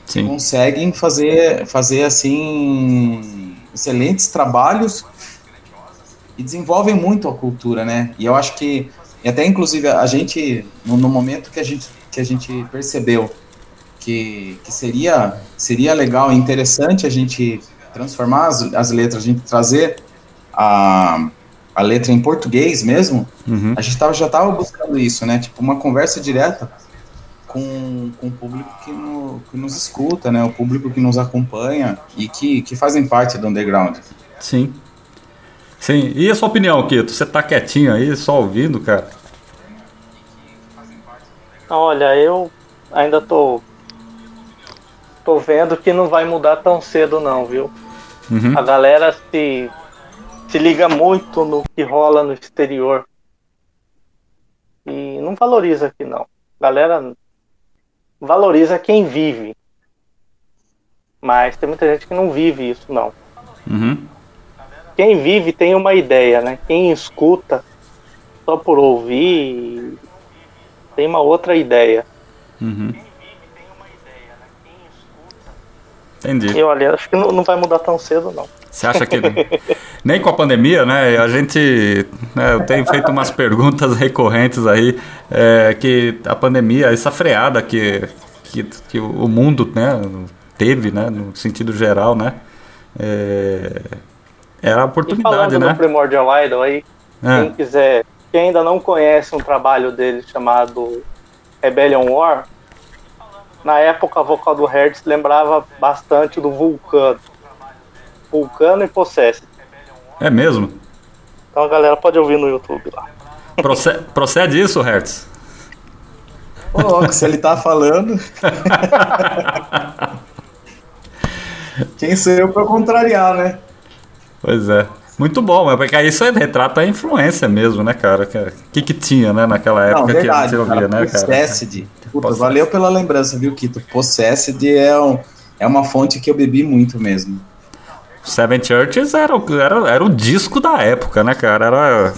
Sim. conseguem fazer fazer assim excelentes trabalhos e desenvolvem muito a cultura, né? E eu acho que e até inclusive a gente no, no momento que a gente que a gente percebeu que, que seria seria legal e interessante a gente transformar as, as letras, a gente trazer a, a letra em português mesmo, uhum. a gente tava, já estava buscando isso, né? Tipo, uma conversa direta com, com o público que, no, que nos escuta, né? O público que nos acompanha e que, que fazem parte do underground. Sim. Sim. E a sua opinião, Kito? Você tá quietinho aí, só ouvindo, cara? Olha, eu ainda tô tô vendo que não vai mudar tão cedo não, viu? Uhum. A galera se se liga muito no que rola no exterior. E não valoriza aqui não. A galera valoriza quem vive. Mas tem muita gente que não vive isso não. Uhum. Quem vive tem uma ideia, né? Quem escuta só por ouvir tem uma outra ideia. Uhum. Entendi. E olha, acho que não, não vai mudar tão cedo não. Você acha que nem com a pandemia, né? A gente, né, eu tenho feito umas perguntas recorrentes aí é, que a pandemia, essa freada que, que, que, o mundo, né, teve, né, no sentido geral, né, é, era a oportunidade, e né? Do Primordial Idol aí, é. quem quiser, quem ainda não conhece um trabalho dele chamado Rebellion War, na época a vocal do Hertz lembrava bastante do Vulcano. Vulcano e Possessed. É mesmo? Então a galera pode ouvir no YouTube lá. Procede, procede isso, Hertz? Ô, se ele tá falando. Quem sou eu pra contrariar, né? Pois é. Muito bom, mas porque isso retrata a influência mesmo, né, cara? O que, que tinha, né, naquela época Não, verdade, que você ouvia, cara, né, cara? Possessed. Puta, valeu pela lembrança, viu, Kito? Possessed é, um, é uma fonte que eu bebi muito mesmo. Seven Churches era, era, era o disco da época, né, cara? Era.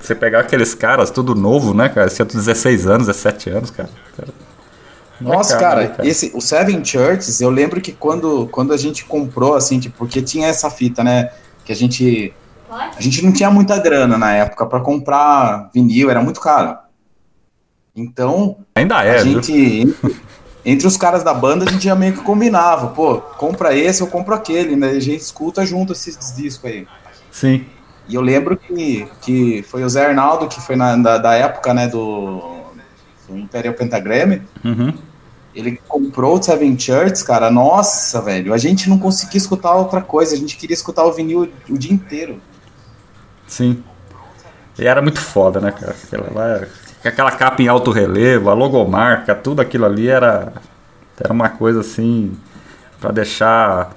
Você pegar aqueles caras, tudo novo, né, cara? Tinha 16 anos, 17 anos, cara. Nossa, cara, né, cara, esse, o Seven Churches, eu lembro que quando, quando a gente comprou, assim, tipo, porque tinha essa fita, né? Que a gente. A gente não tinha muita grana na época para comprar vinil, era muito caro. Então. Ainda é, a gente entre os caras da banda a gente já meio que combinava, pô, compra esse, eu compro aquele, né? A gente escuta junto esses discos aí. Sim. E eu lembro que, que foi o Zé Arnaldo, que foi na, da, da época, né, do, do Imperial Pentagram. Uhum. Ele comprou o Seven Churches, cara. Nossa, velho. A gente não conseguia escutar outra coisa. A gente queria escutar o vinil o dia inteiro. Sim. E era muito foda, né, cara? Aquela lá aquela capa em alto relevo, a logomarca, tudo aquilo ali era, era uma coisa assim para deixar.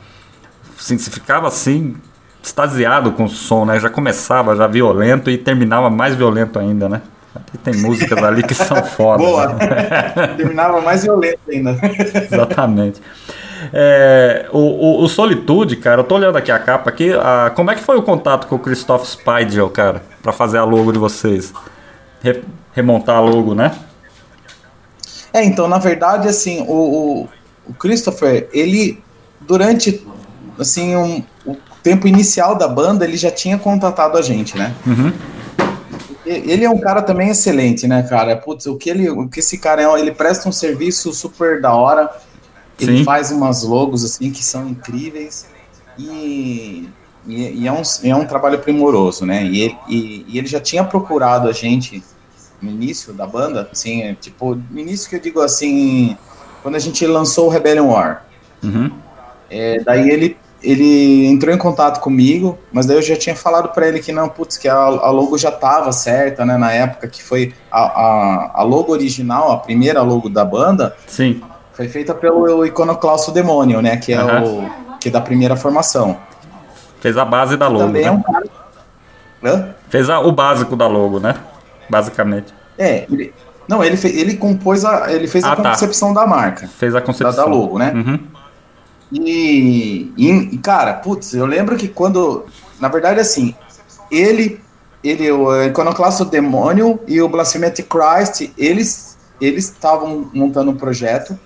Assim, você ficava assim, extasiado com o som, né? Já começava já violento e terminava mais violento ainda, né? Tem músicas ali que são foda. Boa! Né? terminava mais violento ainda. Exatamente. É, o, o, o, Solitude, cara, eu tô olhando aqui a capa aqui. A, como é que foi o contato com o Christoph Speidel, cara, para fazer a logo de vocês? Re, remontar a logo, né? É, então, na verdade, assim, o, o, o Christopher, ele, durante, assim, um, o tempo inicial da banda, ele já tinha contatado a gente, né? Uhum. Ele é um cara também excelente, né, cara? Putz, o que, ele, o que esse cara é, ele presta um serviço super da hora, ele Sim. faz umas logos, assim, que são incríveis, e, e, e é, um, é um trabalho primoroso, né? E ele, e, e ele já tinha procurado a gente no início da banda, assim, é, tipo, no início que eu digo assim, quando a gente lançou o Rebellion War. Uhum. É, daí ele ele entrou em contato comigo, mas daí eu já tinha falado para ele que não, putz, que a, a, logo já tava certa, né, na época que foi a, a, a, logo original, a primeira logo da banda. Sim. Foi feita pelo Iconoclasto Demônio, né, que é uhum. o que é da primeira formação. Fez a base da logo, Também né? é um cara... Hã? Fez a, o básico da logo, né? Basicamente. É, ele, não, ele, fez, ele compôs a, ele fez ah, a tá. concepção da marca. Fez a concepção. Da, da logo, né? Uhum. E, e, cara, putz, eu lembro que quando. Na verdade, assim, ele, ele o Iconoclasto Demônio e o Blasphemy Christ, eles eles estavam montando um projeto.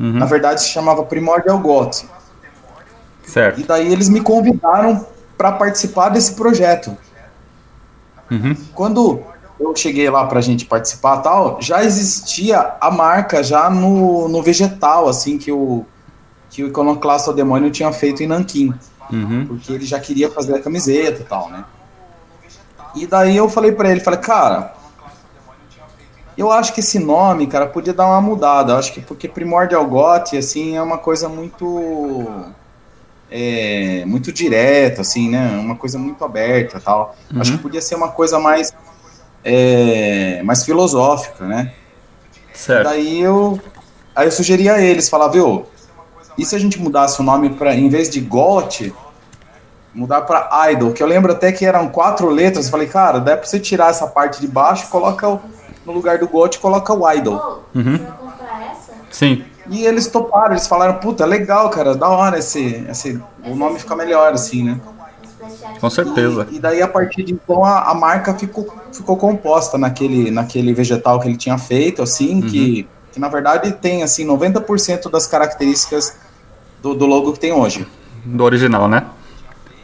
Uhum. Na verdade, se chamava Primordial Goth. Certo. E daí eles me convidaram para participar desse projeto. Uhum. Quando eu cheguei lá pra gente participar tal, já existia a marca já no, no vegetal, assim, que o, que o Iconoclasta Demônio tinha feito em Nanquim. Uhum. Porque ele já queria fazer a camiseta e tal, né? E daí eu falei para ele, falei, cara, eu acho que esse nome, cara, podia dar uma mudada. Eu acho que porque Primordial Goth, assim, é uma coisa muito. É, muito direta, assim, né? Uma coisa muito aberta tal. Uhum. Acho que podia ser uma coisa mais. É, mais filosófica, né? Certo. Daí eu. Aí eu sugeri a eles, falava, viu, e se a gente mudasse o nome para, em vez de GOT, mudar para Idol? Que eu lembro até que eram quatro letras. Eu falei, cara, dá para você tirar essa parte de baixo, coloca o, no lugar do GOT, coloca o Idol. Uhum. Sim. E eles toparam, eles falaram, puta, legal, cara, da hora esse, esse o nome fica melhor, assim, né? Com certeza. E, e daí, a partir de então, a, a, marca ficou, ficou composta naquele, naquele vegetal que ele tinha feito, assim, uhum. que que na verdade tem assim 90% das características do, do, logo que tem hoje. Do original, né?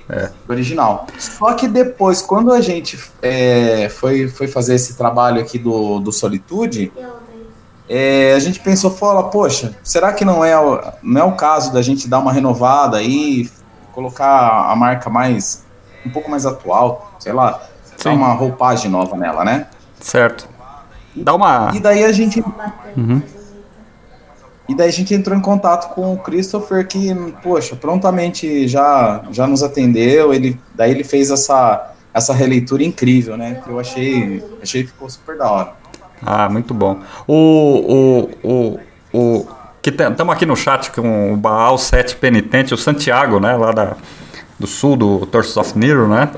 É. Do original. Só que depois, quando a gente é, foi, foi fazer esse trabalho aqui do, do Solitude, é, a gente pensou, fala, poxa, será que não é, o, não é o caso da gente dar uma renovada aí, colocar a marca mais um pouco mais atual, sei lá, dar uma roupagem nova nela, né? Certo. Dá uma. E daí a gente. Uhum. E daí a gente entrou em contato com o Christopher, que, poxa, prontamente já, já nos atendeu. Ele, daí ele fez essa, essa releitura incrível, né? Que eu achei, achei que ficou super da hora. Ah, muito bom. O. o, o, o que estamos aqui no chat com o Baal 7 Penitente, o Santiago, né? Lá da, do sul do Torsos of Nero, né?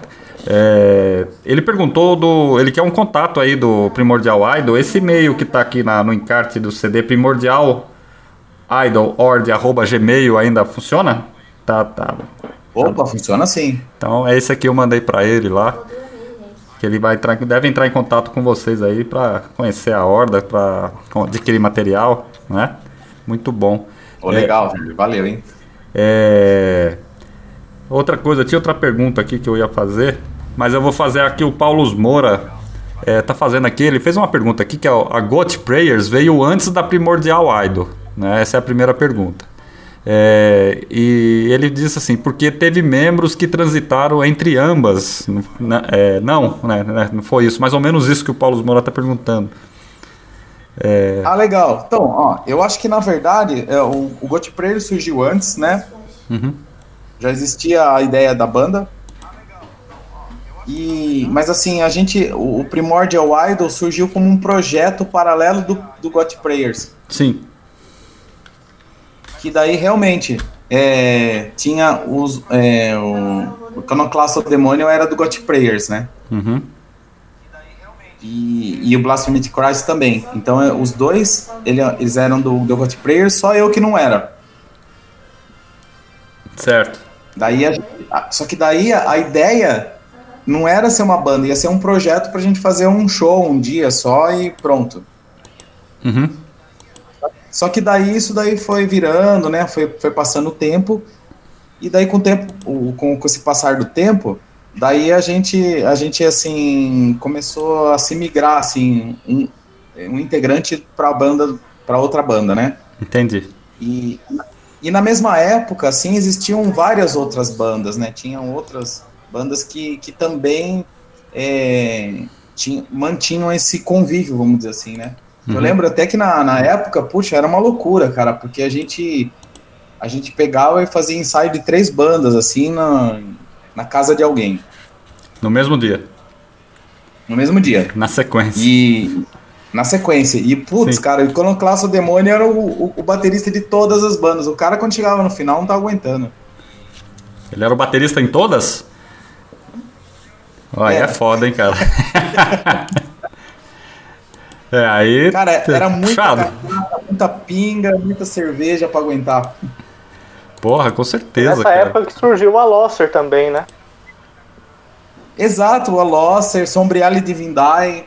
É, ele perguntou do. Ele quer um contato aí do Primordial Idol. Esse e-mail que está aqui na, no encarte do CD, Primordial Idol arroba gmail ainda funciona? Tá, tá. Opa, funciona sim. Então é esse aqui eu mandei para ele lá. Que ele vai entrar, deve entrar em contato com vocês aí para conhecer a horda, para adquirir material, né? Muito bom. Oh, legal, é, valeu, hein? É, outra coisa, tinha outra pergunta aqui que eu ia fazer. Mas eu vou fazer aqui o Paulo Moura. É, tá fazendo aqui, ele fez uma pergunta aqui que é a Got Prayers veio antes da Primordial Idol, né? Essa é a primeira pergunta. É, e ele disse assim, porque teve membros que transitaram entre ambas. Né? É, não, né, né? não foi isso. Mais ou menos isso que o Paulo Moura está perguntando. É... Ah, legal. Então, ó, eu acho que na verdade é, o, o Got surgiu antes, né? Uhum. Já existia a ideia da banda, e, mas assim, a gente, o, Primordial Idol surgiu como um projeto paralelo do, do Got Prayers. Sim. Que daí realmente é, tinha os. É, o, o Iconoclast Demônio era do Got Prayers, né? Uhum. E, e o Blasphemy Christ também. Então é, os dois, ele, eles eram do, do Prayers, só eu que não era. Certo. Daí a, só que daí a, a ideia não era ser uma banda, ia ser um projeto pra gente fazer um show um dia só e pronto. Uhum. Só que daí isso daí foi virando, né? Foi, foi passando o tempo. E daí com o tempo, com, com esse passar do tempo, daí a gente, a gente assim, começou a se migrar, assim, um, um integrante pra banda, para outra banda, né? Entendi. E, e na mesma época, assim, existiam várias outras bandas, né? Tinham outras bandas que, que também é, tinha, mantinham esse convívio, vamos dizer assim, né? Uhum. Eu lembro até que na, na época, puxa, era uma loucura, cara, porque a gente a gente pegava e fazia ensaio de três bandas, assim, na, na casa de alguém. No mesmo dia? No mesmo dia. Na sequência. E. Na sequência. E, putz, Sim. cara, o Iconoclasta Demônio era o, o, o baterista de todas as bandas. O cara, quando chegava no final, não tava aguentando. Ele era o baterista em todas? Olha, é. É. foda, hein, cara. é, aí. Cara, era muita, puxado. cachaça, muita pinga, muita cerveja pra aguentar. Porra, com certeza, Nessa cara. época que surgiu a Losser também, né? Exato, o Alosser, Sombriale Divindai.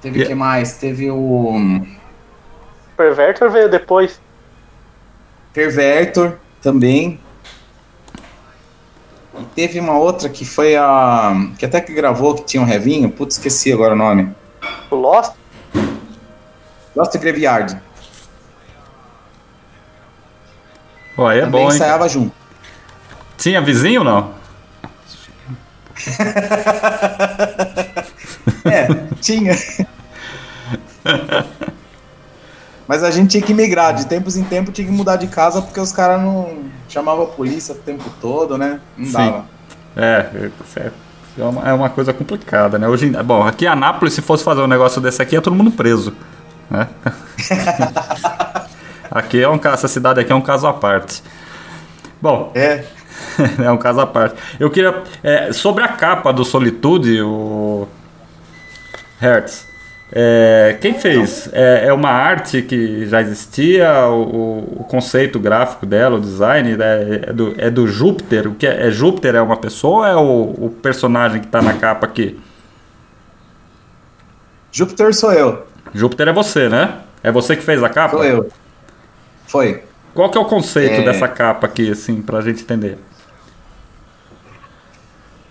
Teve o E- que mais? Teve o Perverter veio depois. Pervertor também. E teve uma outra que foi a. que até que gravou, que tinha um revinho. Putz, esqueci agora o nome. O Lost. Lost Graveyard. Pô, aí é também bom, hein? ensaiava junto. Tinha vizinho ou não? É, tinha. Mas a gente tinha que migrar, de tempos em tempos tinha que mudar de casa porque os caras não chamavam a polícia o tempo todo, né? Não Sim. dava. É, é. É uma, é uma coisa complicada, né? Hoje, bom, aqui em Anápolis, se fosse fazer um negócio desse aqui, é todo mundo preso. Né? aqui é um caso, essa cidade aqui é um caso à parte. Bom, É. é um caso à parte. Eu queria. é, sobre a capa do Solitude, o. Hertz. É, quem fez? É, é uma arte que já existia? O, o conceito gráfico dela, o design, né, é, do, é do Júpiter? O que é, é Júpiter? É uma pessoa ou é o, o personagem que está na capa aqui? Júpiter sou eu. Júpiter é você, né? É você que fez a capa? Sou eu. Foi. Qual que é o conceito É. dessa capa aqui, assim, pra gente entender?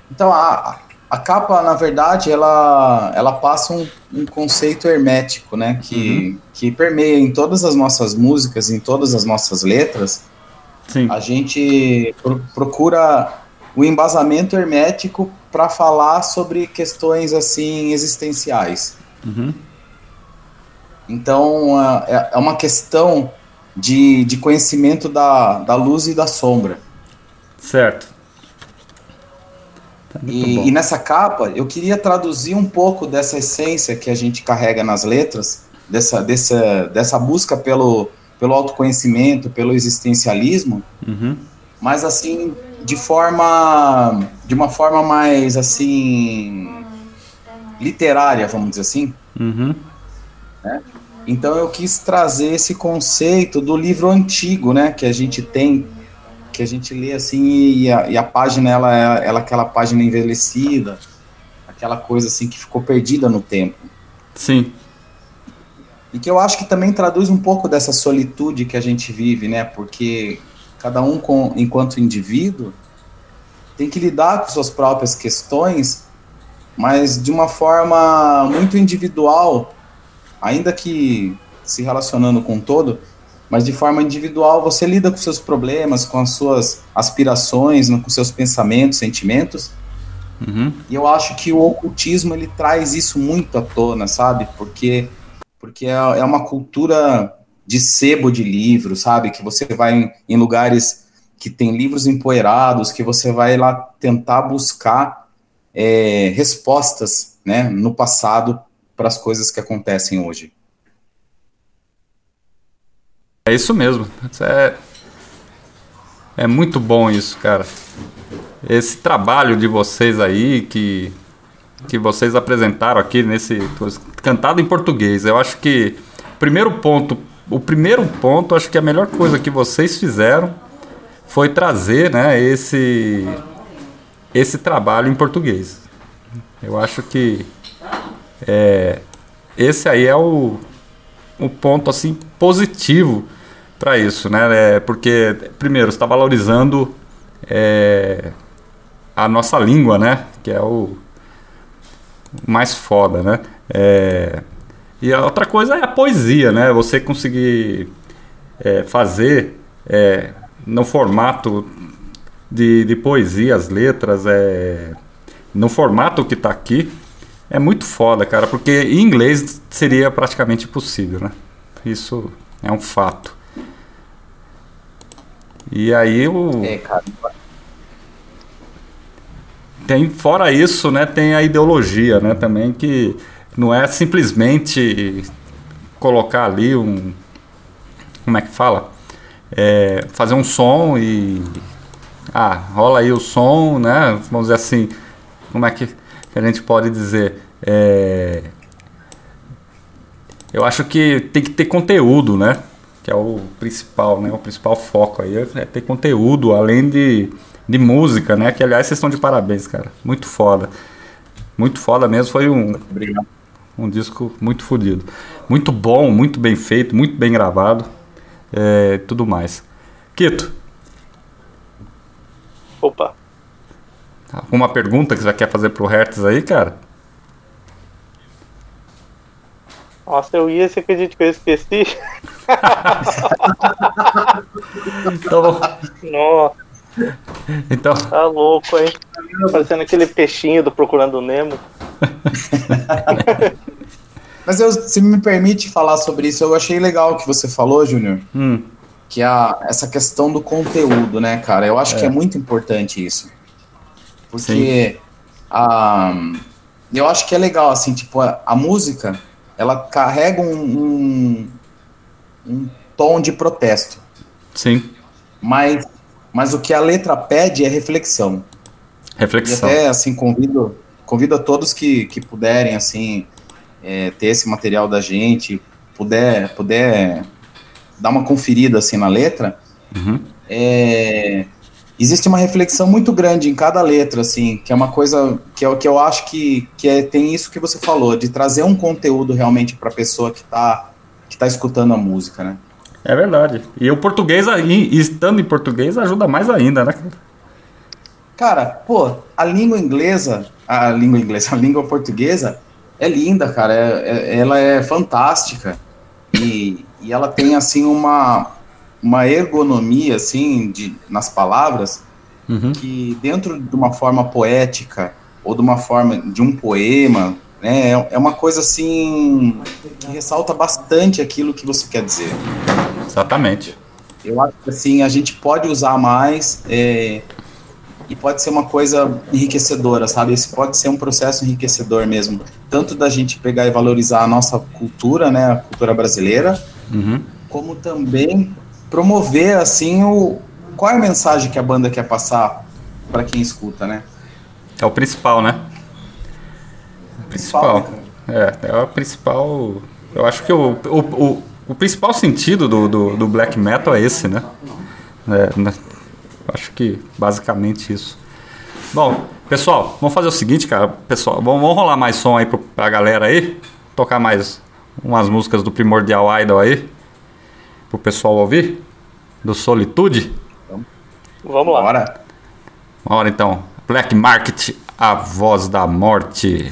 Então, a, a capa, na verdade, ela, ela passa um, um conceito hermético, né? Que, que permeia em todas as nossas músicas, em todas as nossas letras. Sim. A gente pro- procura o embasamento hermético para falar sobre questões assim existenciais. Uhum. Então, é é uma questão de, de conhecimento da, da luz e da sombra. Certo. Tá E, e nessa capa, eu queria traduzir um pouco dessa essência que a gente carrega nas letras, dessa, dessa, dessa busca pelo, pelo autoconhecimento, pelo existencialismo, Uhum. mas assim, de forma. de uma forma mais assim. literária, vamos dizer assim. Uhum. Então eu quis trazer esse conceito do livro antigo, né, que a gente tem, que a gente lê assim e a, e a página ela é ela aquela página envelhecida, aquela coisa assim que ficou perdida no tempo. Sim. E que eu acho que também traduz um pouco dessa solitude que a gente vive, né? Porque cada um com, enquanto indivíduo tem que lidar com suas próprias questões, mas de uma forma muito individual, ainda que se relacionando com todo, mas de forma individual você lida com seus problemas, com as suas aspirações, com seus pensamentos, sentimentos. Uhum. E eu acho que o ocultismo ele traz isso muito à tona, sabe? Porque porque é, é uma cultura de sebo de livros, sabe? Que você vai em, em lugares que tem livros empoeirados, que você vai lá tentar buscar é, respostas, né, no passado para as coisas que acontecem hoje. É isso mesmo. É, é muito bom isso, cara. Esse trabalho de vocês aí que que vocês apresentaram aqui nesse cantado em português. Eu acho que primeiro ponto, o primeiro ponto, acho que a melhor coisa que vocês fizeram foi trazer, né, esse esse trabalho em português. Eu acho que é, esse aí é o, o ponto assim positivo para isso, né? É, porque primeiro está valorizando é, a nossa língua, né? Que é o mais foda, né? É, e a outra coisa é a poesia, né? Você conseguir é, fazer é, no formato de, de poesia as letras, é, no formato que tá aqui, é muito foda, cara, porque em inglês seria praticamente impossível, né? Isso É um fato. E aí o. É, cara. Tem, fora isso, né, tem a ideologia, né, também que não é simplesmente colocar ali um. Como é que fala? É, fazer um som e. Ah, rola aí o som, né? Vamos dizer assim. Como é que, que a gente pode dizer? É, eu acho que tem que ter conteúdo, né? Que é o principal, né? O principal foco aí é ter conteúdo, além de, de música, né? Que aliás vocês estão de parabéns, cara. Muito foda. Muito foda mesmo. Foi um, Obrigado. um disco muito fodido. Muito bom, muito bem feito, muito bem gravado. É, tudo mais. Quito, Opa. alguma pergunta que você quer fazer pro Hertz aí, cara? Nossa, eu ia, você acredita que eu esqueci? Então, Nossa, então tá louco, hein? Parecendo aquele peixinho do Procurando Nemo. Mas eu, se me permite falar sobre isso, eu achei legal o que você falou, Júnior. hum, Que é a, essa questão do conteúdo, né, cara? Eu acho que é muito importante isso. Porque a, eu acho que é legal, assim, tipo, a, a música, ela carrega um, um, um tom de protesto. sim, Mas, mas o que a letra pede é reflexão. E reflexão. até, assim, convido, convido a todos que, que puderem, assim, é, ter esse material da gente, puder, puder dar uma conferida, assim, na letra, Uhum. é, existe uma reflexão muito grande em cada letra, assim, que é uma coisa que eu, que eu acho que, que é, tem isso que você falou, de trazer um conteúdo realmente para a pessoa que está que tá escutando a música, né? É verdade. E o português, aí, estando em português, ajuda mais ainda, né? Cara, pô, a língua inglesa, a língua inglesa, a língua portuguesa é linda, cara. é- é- ela é fantástica e, e ela tem assim uma uma ergonomia assim de nas palavras Uhum. que dentro de uma forma poética ou de uma forma de um poema, né, é- é uma coisa assim que ressalta bastante aquilo que você quer dizer. Exatamente. Eu acho que assim, a gente pode usar mais é, e pode ser uma coisa enriquecedora, sabe? Esse pode ser um processo enriquecedor mesmo. Tanto da gente pegar e valorizar a nossa cultura, né? A cultura brasileira, Uhum. como também promover, assim, o, qual é a mensagem que a banda quer passar para quem escuta, né? É o principal, né? Principal, Principal. É, é o principal. Eu acho que o, o, o, o principal sentido do, do, do black metal é esse, né? É, né? Acho que basicamente isso. Bom, pessoal, vamos fazer o seguinte, cara. Pessoal, vamos, vamos rolar mais som aí pro, pra galera aí. Tocar mais umas músicas do Primordial Idol aí. Pro pessoal ouvir. Do Solitude. Vamos lá. Bora. Bora então. Black Market, a voz da morte.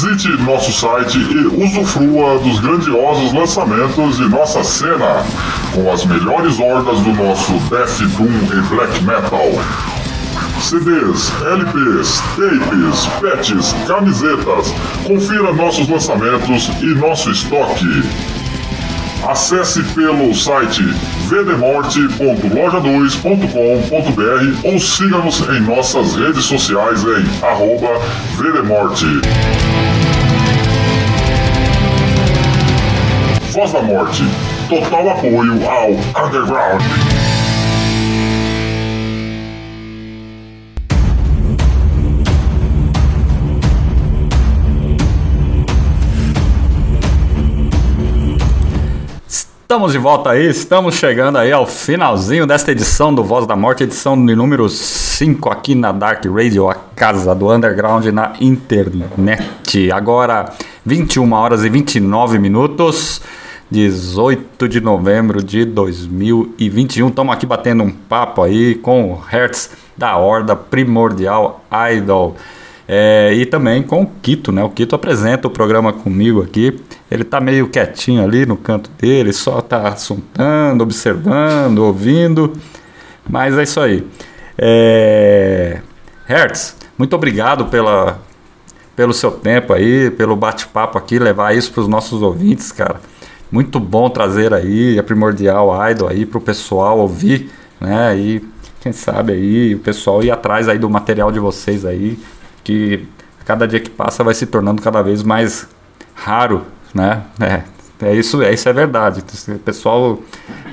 Visite nosso site e usufrua dos grandiosos lançamentos de nossa cena, com as melhores hordas do nosso Death Doom e Black Metal. CDs, LPs, tapes, patches, camisetas. Confira nossos lançamentos e nosso estoque. Acesse pelo site vdemorte.loja2.com.br ou siga-nos em nossas redes sociais em arroba vdemorte. Voz da Morte. Total apoio ao Underground. Estamos de volta aí, estamos chegando aí ao finalzinho desta edição do Voz da Morte, edição de número 5 aqui na Dark Radio, a casa do underground na internet. Agora, 21 horas e 29 minutos, 18 de novembro de 2021. Estamos aqui batendo um papo aí com o Hertz da Horda Primordial Idol. É, e também com o Quito, né? O Quito apresenta o programa comigo aqui. Ele tá meio quietinho ali no canto dele, só tá assuntando, observando, ouvindo. Mas é isso aí. É... Hertz, muito obrigado pela, pelo seu tempo aí, pelo bate-papo aqui, levar isso para os nossos ouvintes, cara. Muito bom trazer aí a Primordial Idol aí para o pessoal ouvir, né? E quem sabe aí o pessoal ir atrás aí do material de vocês aí, que cada dia que passa vai se tornando cada vez mais raro, né? É, é isso, é isso é verdade. O pessoal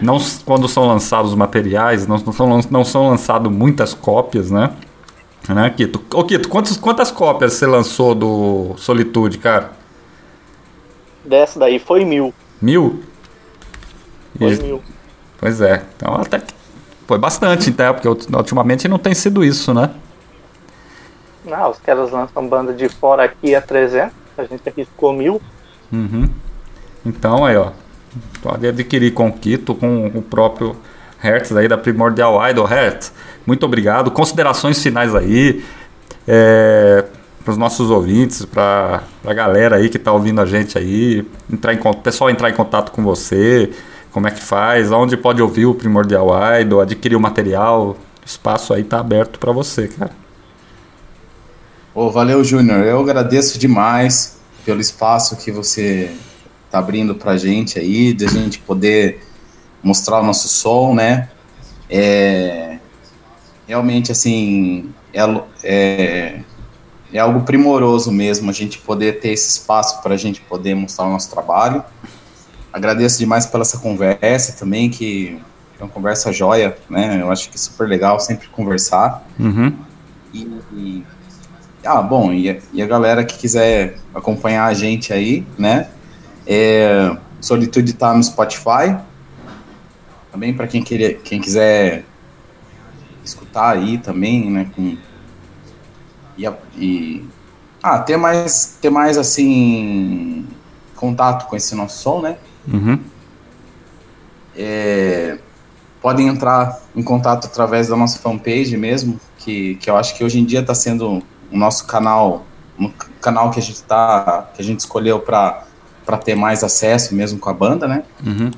não quando são lançados os materiais, não, não são não são lançados muitas cópias, né? Né, Kito? Ô, Kito, quantas, quantas cópias você lançou do Solitude, cara? Dessa daí foi mil. Mil? Foi E- mil. Pois é. Então até que foi bastante, então, porque ultimamente não tem sido isso, né? Não, os caras lançam banda de fora aqui a 300, a gente aqui ficou mil. Uhum. Então aí, ó. Pode adquirir com o Kito, com o próprio Hertz aí da Primordial Idol. Hertz, muito obrigado. Considerações finais aí é, para os nossos ouvintes, para a galera aí que está ouvindo a gente aí, entrar em, pessoal entrar em contato com você, como é que faz, onde pode ouvir o Primordial Idol, adquirir o material, o espaço aí tá aberto para você, cara. Ô, valeu, Júnior. Eu agradeço demais pelo espaço que você tá abrindo pra gente aí, de a gente poder mostrar o nosso som, né? É, realmente, assim, é, é, é algo primoroso mesmo a gente poder ter esse espaço para a gente poder mostrar o nosso trabalho. Agradeço demais pela essa conversa também, que é uma conversa joia, né? Eu acho que é super legal sempre conversar. Uhum. E, e- ah, bom, e a, e a galera que quiser acompanhar a gente aí, né? É, Solitude tá no Spotify. Também para quem, querer- quem quiser escutar aí também, né? Com, e, e- ah, ter mais, ter mais assim contato com esse nosso som, né? Uhum. É, podem entrar em contato através da nossa fanpage mesmo, que, que eu acho que hoje em dia está sendo o nosso canal, um canal que a gente tá, que a gente escolheu para para ter mais acesso mesmo com a banda, né? Uhum.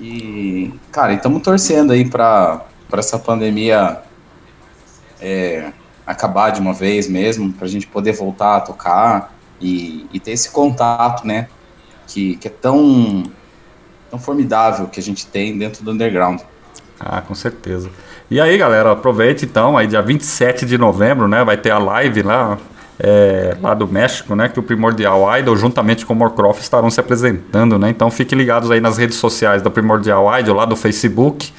E cara, estamos torcendo aí para para essa pandemia é, acabar de uma vez mesmo, para a gente poder voltar a tocar e, e ter esse contato, né? Que, que é tão tão formidável que a gente tem dentro do underground. Ah, com certeza. E aí, galera, aproveite então, aí dia 27 de novembro, né, vai ter a live lá, é, lá do México, né, que o Primordial Idol, juntamente com o Morcroft, estarão se apresentando, né, então fiquem ligados aí nas redes sociais da Primordial Idol, lá do Facebook,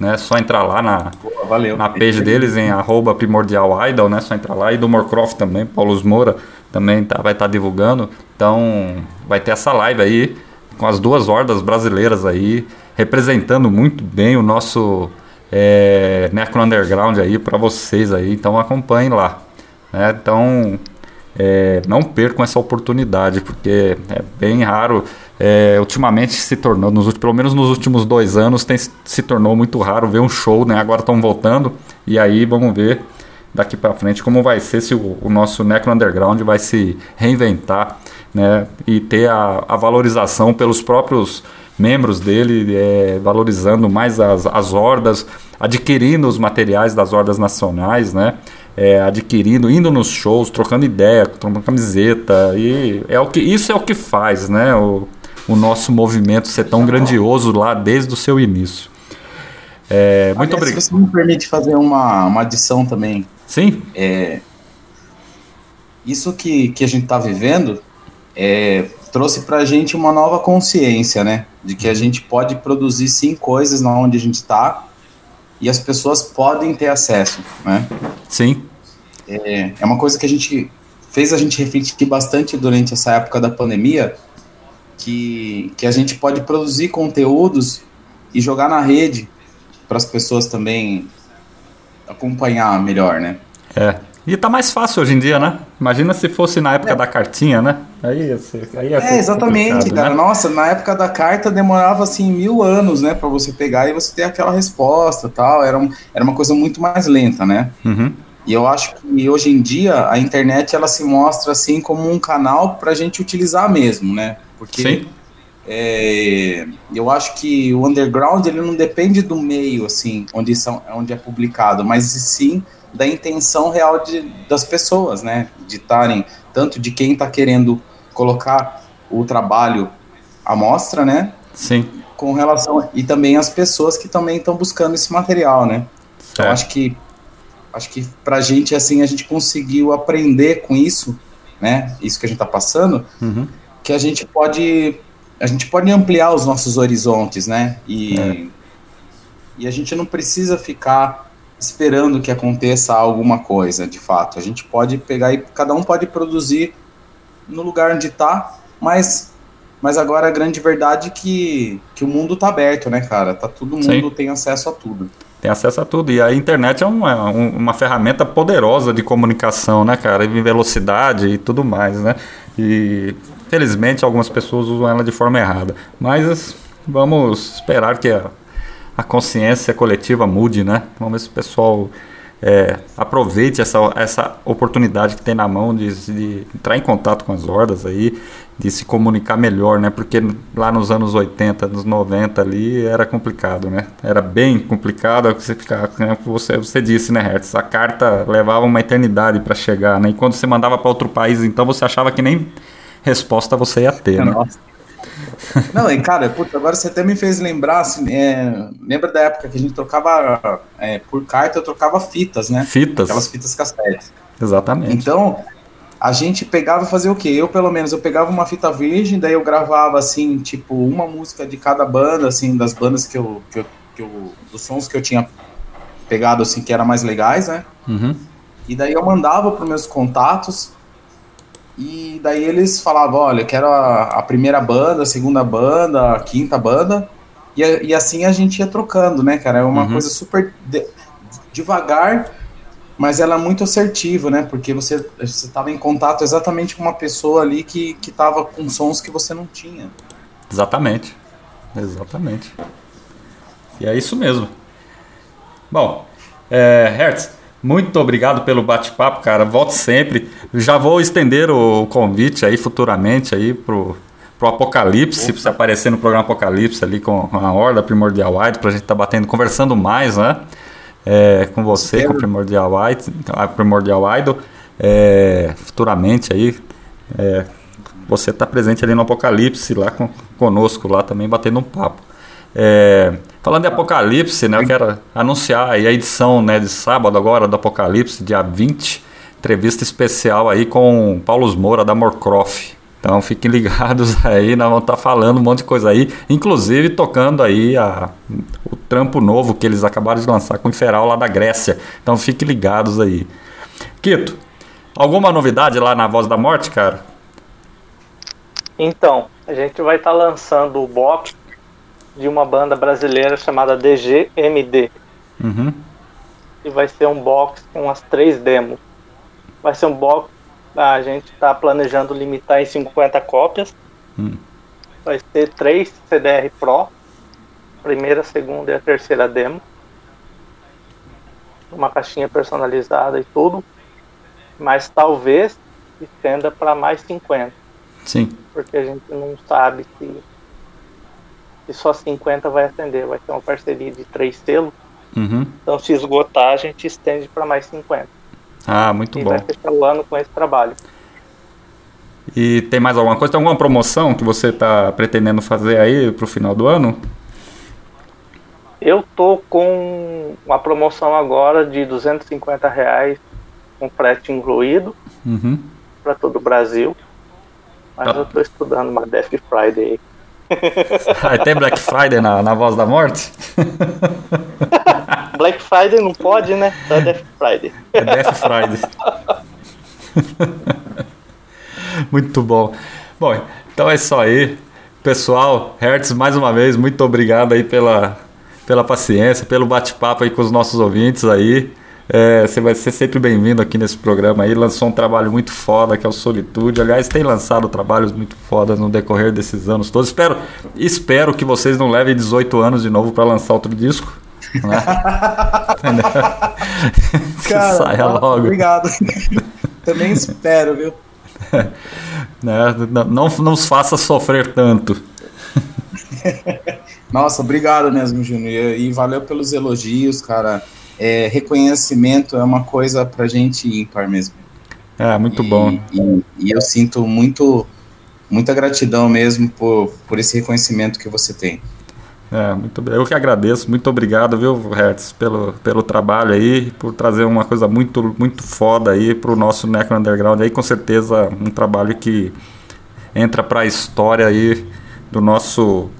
né? Só entrar lá na, Boa, valeu. na page deles em arroba primordial idol, né? Só entrar lá. E do Morcroft também, Paulo Moura também tá, vai estar tá divulgando. Então vai ter essa live aí com as duas hordas brasileiras aí, representando muito bem o nosso é, Necro Underground aí para vocês aí. Então acompanhem lá. Né? Então é, não percam essa oportunidade, porque é bem raro. É, ultimamente se tornou, nos, pelo menos nos últimos dois anos, tem, se tornou muito raro ver um show, né? Agora estão voltando, e aí vamos ver daqui para frente como vai ser se o, o, nosso Necro Underground vai se reinventar, né? E ter a, a valorização pelos próprios membros dele, é, valorizando mais as, as hordas, adquirindo os materiais das hordas nacionais, né? é, adquirindo, indo nos shows, trocando ideia, trocando camiseta. E é o que, isso é o que faz né, o, o nosso movimento ser tão grandioso lá desde o seu início. É, muito obrigado. Se você me permite fazer uma, uma adição também. Sim. É, isso que, que a gente está vivendo é, trouxe para a gente uma nova consciência, né? De que a gente pode produzir sim coisas na onde a gente está e as pessoas podem ter acesso, né? Sim. É, é uma coisa que a gente fez a gente refletir bastante durante essa época da pandemia, que, que a gente pode produzir conteúdos e jogar na rede para as pessoas também acompanhar melhor, né? É. E tá mais fácil hoje em dia, né? Imagina se fosse na época é. da cartinha, né? Aí ia ser, aí ia é, exatamente, cara. Né? Nossa, na época da carta demorava assim mil anos, né, para você pegar e você ter aquela resposta, tal. Era, um, era uma coisa muito mais lenta, né? Uhum. E eu acho que hoje em dia a internet ela se mostra assim como um canal para a gente utilizar mesmo, né? Porque Sim. É, eu acho que o underground ele não depende do meio assim onde são onde é publicado, mas sim da intenção real de, das pessoas, né? De estarem, tanto de quem está querendo colocar o trabalho à mostra, né? Sim. Com relação. E também as pessoas que também estão buscando esse material, né? Então acho que acho que pra gente, assim, a gente conseguiu aprender com isso, né? Isso que a gente tá passando, uhum. que a gente pode. A gente pode ampliar os nossos horizontes, né? E, é. e a gente não precisa ficar esperando que aconteça alguma coisa, de fato. A gente pode pegar e cada um pode produzir no lugar onde está, mas mas agora a grande verdade é que, que o mundo está aberto, né, cara? Tá todo mundo Sim. tem acesso a tudo. Tem acesso a tudo. E a internet é uma, uma ferramenta poderosa de comunicação, né, cara? E velocidade e tudo mais, né? E felizmente algumas pessoas usam ela de forma errada. Mas vamos esperar que a, a consciência coletiva mude, né? Vamos ver se o pessoal é, aproveite essa, essa oportunidade que tem na mão de, de, entrar em contato com as hordas aí, de se comunicar melhor, né? Porque lá nos anos 80, nos 90 ali era complicado, né? Era bem complicado você ficar, né? você, você disse, né, Hertz? A carta levava uma eternidade para chegar, né? E quando você mandava para outro país, então você achava que nem resposta você ia ter, né? Nossa. Não, e cara, agora você até me fez lembrar, assim, é, lembra da época que a gente trocava, é, por carta, eu trocava fitas, né? Fitas. Aquelas fitas cassete. Exatamente. Então, a gente pegava e fazia o quê? Eu, pelo menos, eu pegava uma fita virgem, daí eu gravava, assim, tipo, uma música de cada banda, assim, das bandas que eu, que eu, que eu dos sons que eu tinha pegado, assim, que eram mais legais, né? Uhum. E daí eu mandava para meus contatos, e daí eles falavam, olha, quero a, a primeira banda, a segunda banda, a quinta banda. E, e assim a gente ia trocando, né, cara? É uma uhum. coisa super de, devagar, mas ela é muito assertiva, né? Porque você estava em contato exatamente com uma pessoa ali que estava com sons que você não tinha. Exatamente. Exatamente. E é isso mesmo. Bom, é, Hertz, muito obrigado pelo bate-papo, cara. Volte sempre. Já vou estender o convite aí futuramente aí pro, pro Apocalipse, Opa. pra você aparecer no programa Apocalipse ali com a Horda Primordial White, pra gente estar tá batendo, conversando mais, né? É, com você, Espero. com o Primordial White, a Primordial Idol. É, futuramente aí. É, você tá presente ali no Apocalipse, lá com, conosco, lá também, batendo um papo. É, falando de Apocalipse, né, eu quero anunciar a edição né, de sábado agora do Apocalipse, dia 20, entrevista especial aí com Paulo Moura da Morcroft. Então fiquem ligados aí, nós vamos estar tá falando um monte de coisa aí, inclusive tocando aí a, o trampo novo que eles acabaram de lançar com o Inferal lá da Grécia. Então fiquem ligados aí. Quito, alguma novidade lá na Voz da Morte, cara? Então, a gente vai estar tá lançando o box de uma banda brasileira chamada DGMD. Uhum. E vai ser um box com as três demos. Vai ser um box, a gente está planejando limitar em 50 cópias. Hum. Vai ser três CDR Pro, primeira, segunda e a terceira demo. Uma caixinha personalizada e tudo. Mas talvez estenda para mais 50. Sim. Porque a gente não sabe se e só 50 vai atender. Vai ter uma parceria de três selos. Uhum. Então, se esgotar, a gente estende para mais 50. Ah, muito e bom. vai fechar o ano com esse trabalho. E tem mais alguma coisa? Tem alguma promoção que você está pretendendo fazer aí para o final do ano? Eu tô com uma promoção agora de 250 reais com frete incluído uhum. para todo o Brasil. Mas tá. eu estou estudando uma Death Friday ah, tem Black Friday na, na Voz da Morte? Black Friday não pode, né? Só é Death Friday. É Death Friday. muito bom. Bom, então é isso aí. Pessoal, Hertz, mais uma vez, muito obrigado aí pela, pela paciência, pelo bate-papo aí com os nossos ouvintes aí. É, você vai ser sempre bem-vindo aqui nesse programa aí. Lançou um trabalho muito foda que é o Solitude. Aliás, tem lançado trabalhos muito fodas no decorrer desses anos todos. Espero, espero que vocês não levem 18 anos de novo para lançar outro disco. Né? Cara, saia logo. Obrigado. Também espero, viu? né? não, não nos faça sofrer tanto. Nossa, obrigado mesmo, Júnior. E valeu pelos elogios, cara é, reconhecimento é uma coisa pra gente ímpar mesmo. É, muito e, bom. E, e, eu sinto muito, muita gratidão mesmo por, por esse reconhecimento que você tem. É, muito Eu que agradeço, muito obrigado, viu, Hertz, pelo, pelo trabalho aí, por trazer uma coisa muito, muito foda aí pro nosso Necro Underground aí, com certeza um trabalho que entra para a história aí do nosso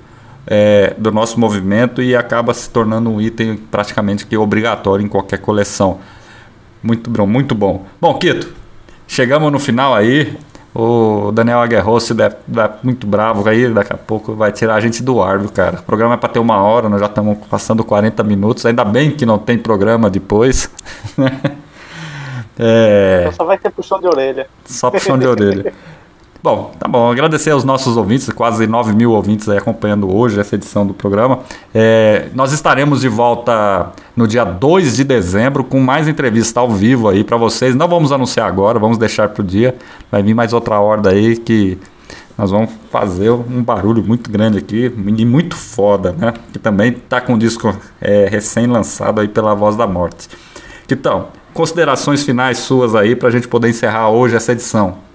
é, do nosso movimento e acaba se tornando um item praticamente que obrigatório em qualquer coleção. Muito bom, muito bom. Bom, Quito, chegamos no final aí. O Daniel Aguerrossi deve, deve muito bravo aí, daqui a pouco vai tirar a gente do ar, viu, cara? O programa é para ter uma hora, nós já estamos passando 40 minutos, ainda bem que não tem programa depois. é... Então só vai ter puxão de orelha. Só puxão de orelha. Bom, tá bom. Agradecer aos nossos ouvintes, quase 9 mil ouvintes aí acompanhando hoje essa edição do programa. É, nós estaremos de volta no dia 2 de dezembro com mais entrevista ao vivo aí para vocês. Não vamos anunciar agora, vamos deixar pro dia. Vai vir mais outra horda aí que nós vamos fazer um barulho muito grande aqui e muito foda, né? Que também tá com o disco é, recém-lançado aí pela Voz da Morte. Então, considerações finais suas aí para a gente poder encerrar hoje essa edição.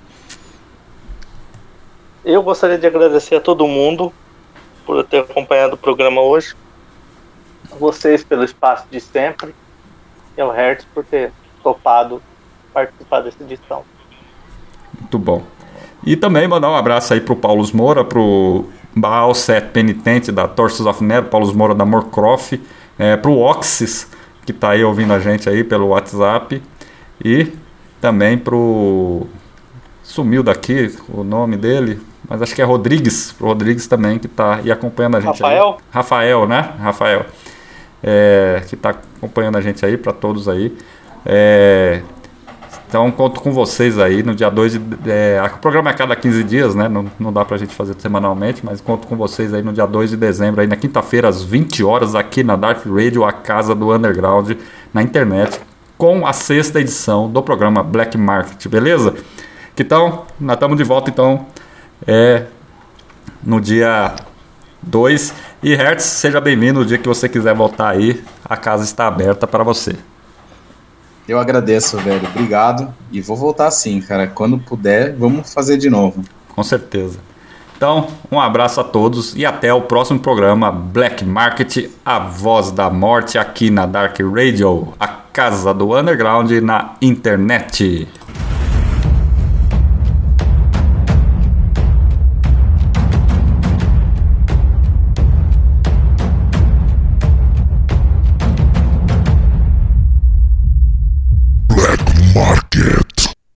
Eu gostaria de agradecer a todo mundo por ter acompanhado o programa hoje. A vocês pelo espaço de sempre. E ao Hertz por ter topado participar dessa edição. Muito bom. E também mandar um abraço aí pro Paulo Moura, pro Baal Set Penitente da Torsos of Metal, Paulo Moura da Morcroft, é, pro Oxys, que está aí ouvindo a gente aí pelo WhatsApp, e também pro sumiu daqui o nome dele, mas acho que é Rodrigues, Rodrigues também, que está aí acompanhando a gente. Rafael? Aí. Rafael, né? Rafael. É, que está acompanhando a gente aí, para todos aí. É, então conto com vocês aí no dia 2 de. É, o programa é cada 15 dias, né? Não, não dá pra gente fazer semanalmente, mas conto com vocês aí no dia 2 de dezembro, aí na quinta-feira, às 20 horas, aqui na Dark Radio, a casa do underground, na internet, com a sexta edição do programa Black Market, beleza? Então, nós estamos de volta então é no dia 2. E Hertz, seja bem-vindo o dia que você quiser voltar aí, a casa está aberta para você. Eu agradeço, velho. Obrigado. E vou voltar sim, cara. Quando puder, vamos fazer de novo. Com certeza. Então, um abraço a todos e até o próximo programa Black Market, a voz da morte aqui na Dark Radio, a casa do underground na internet.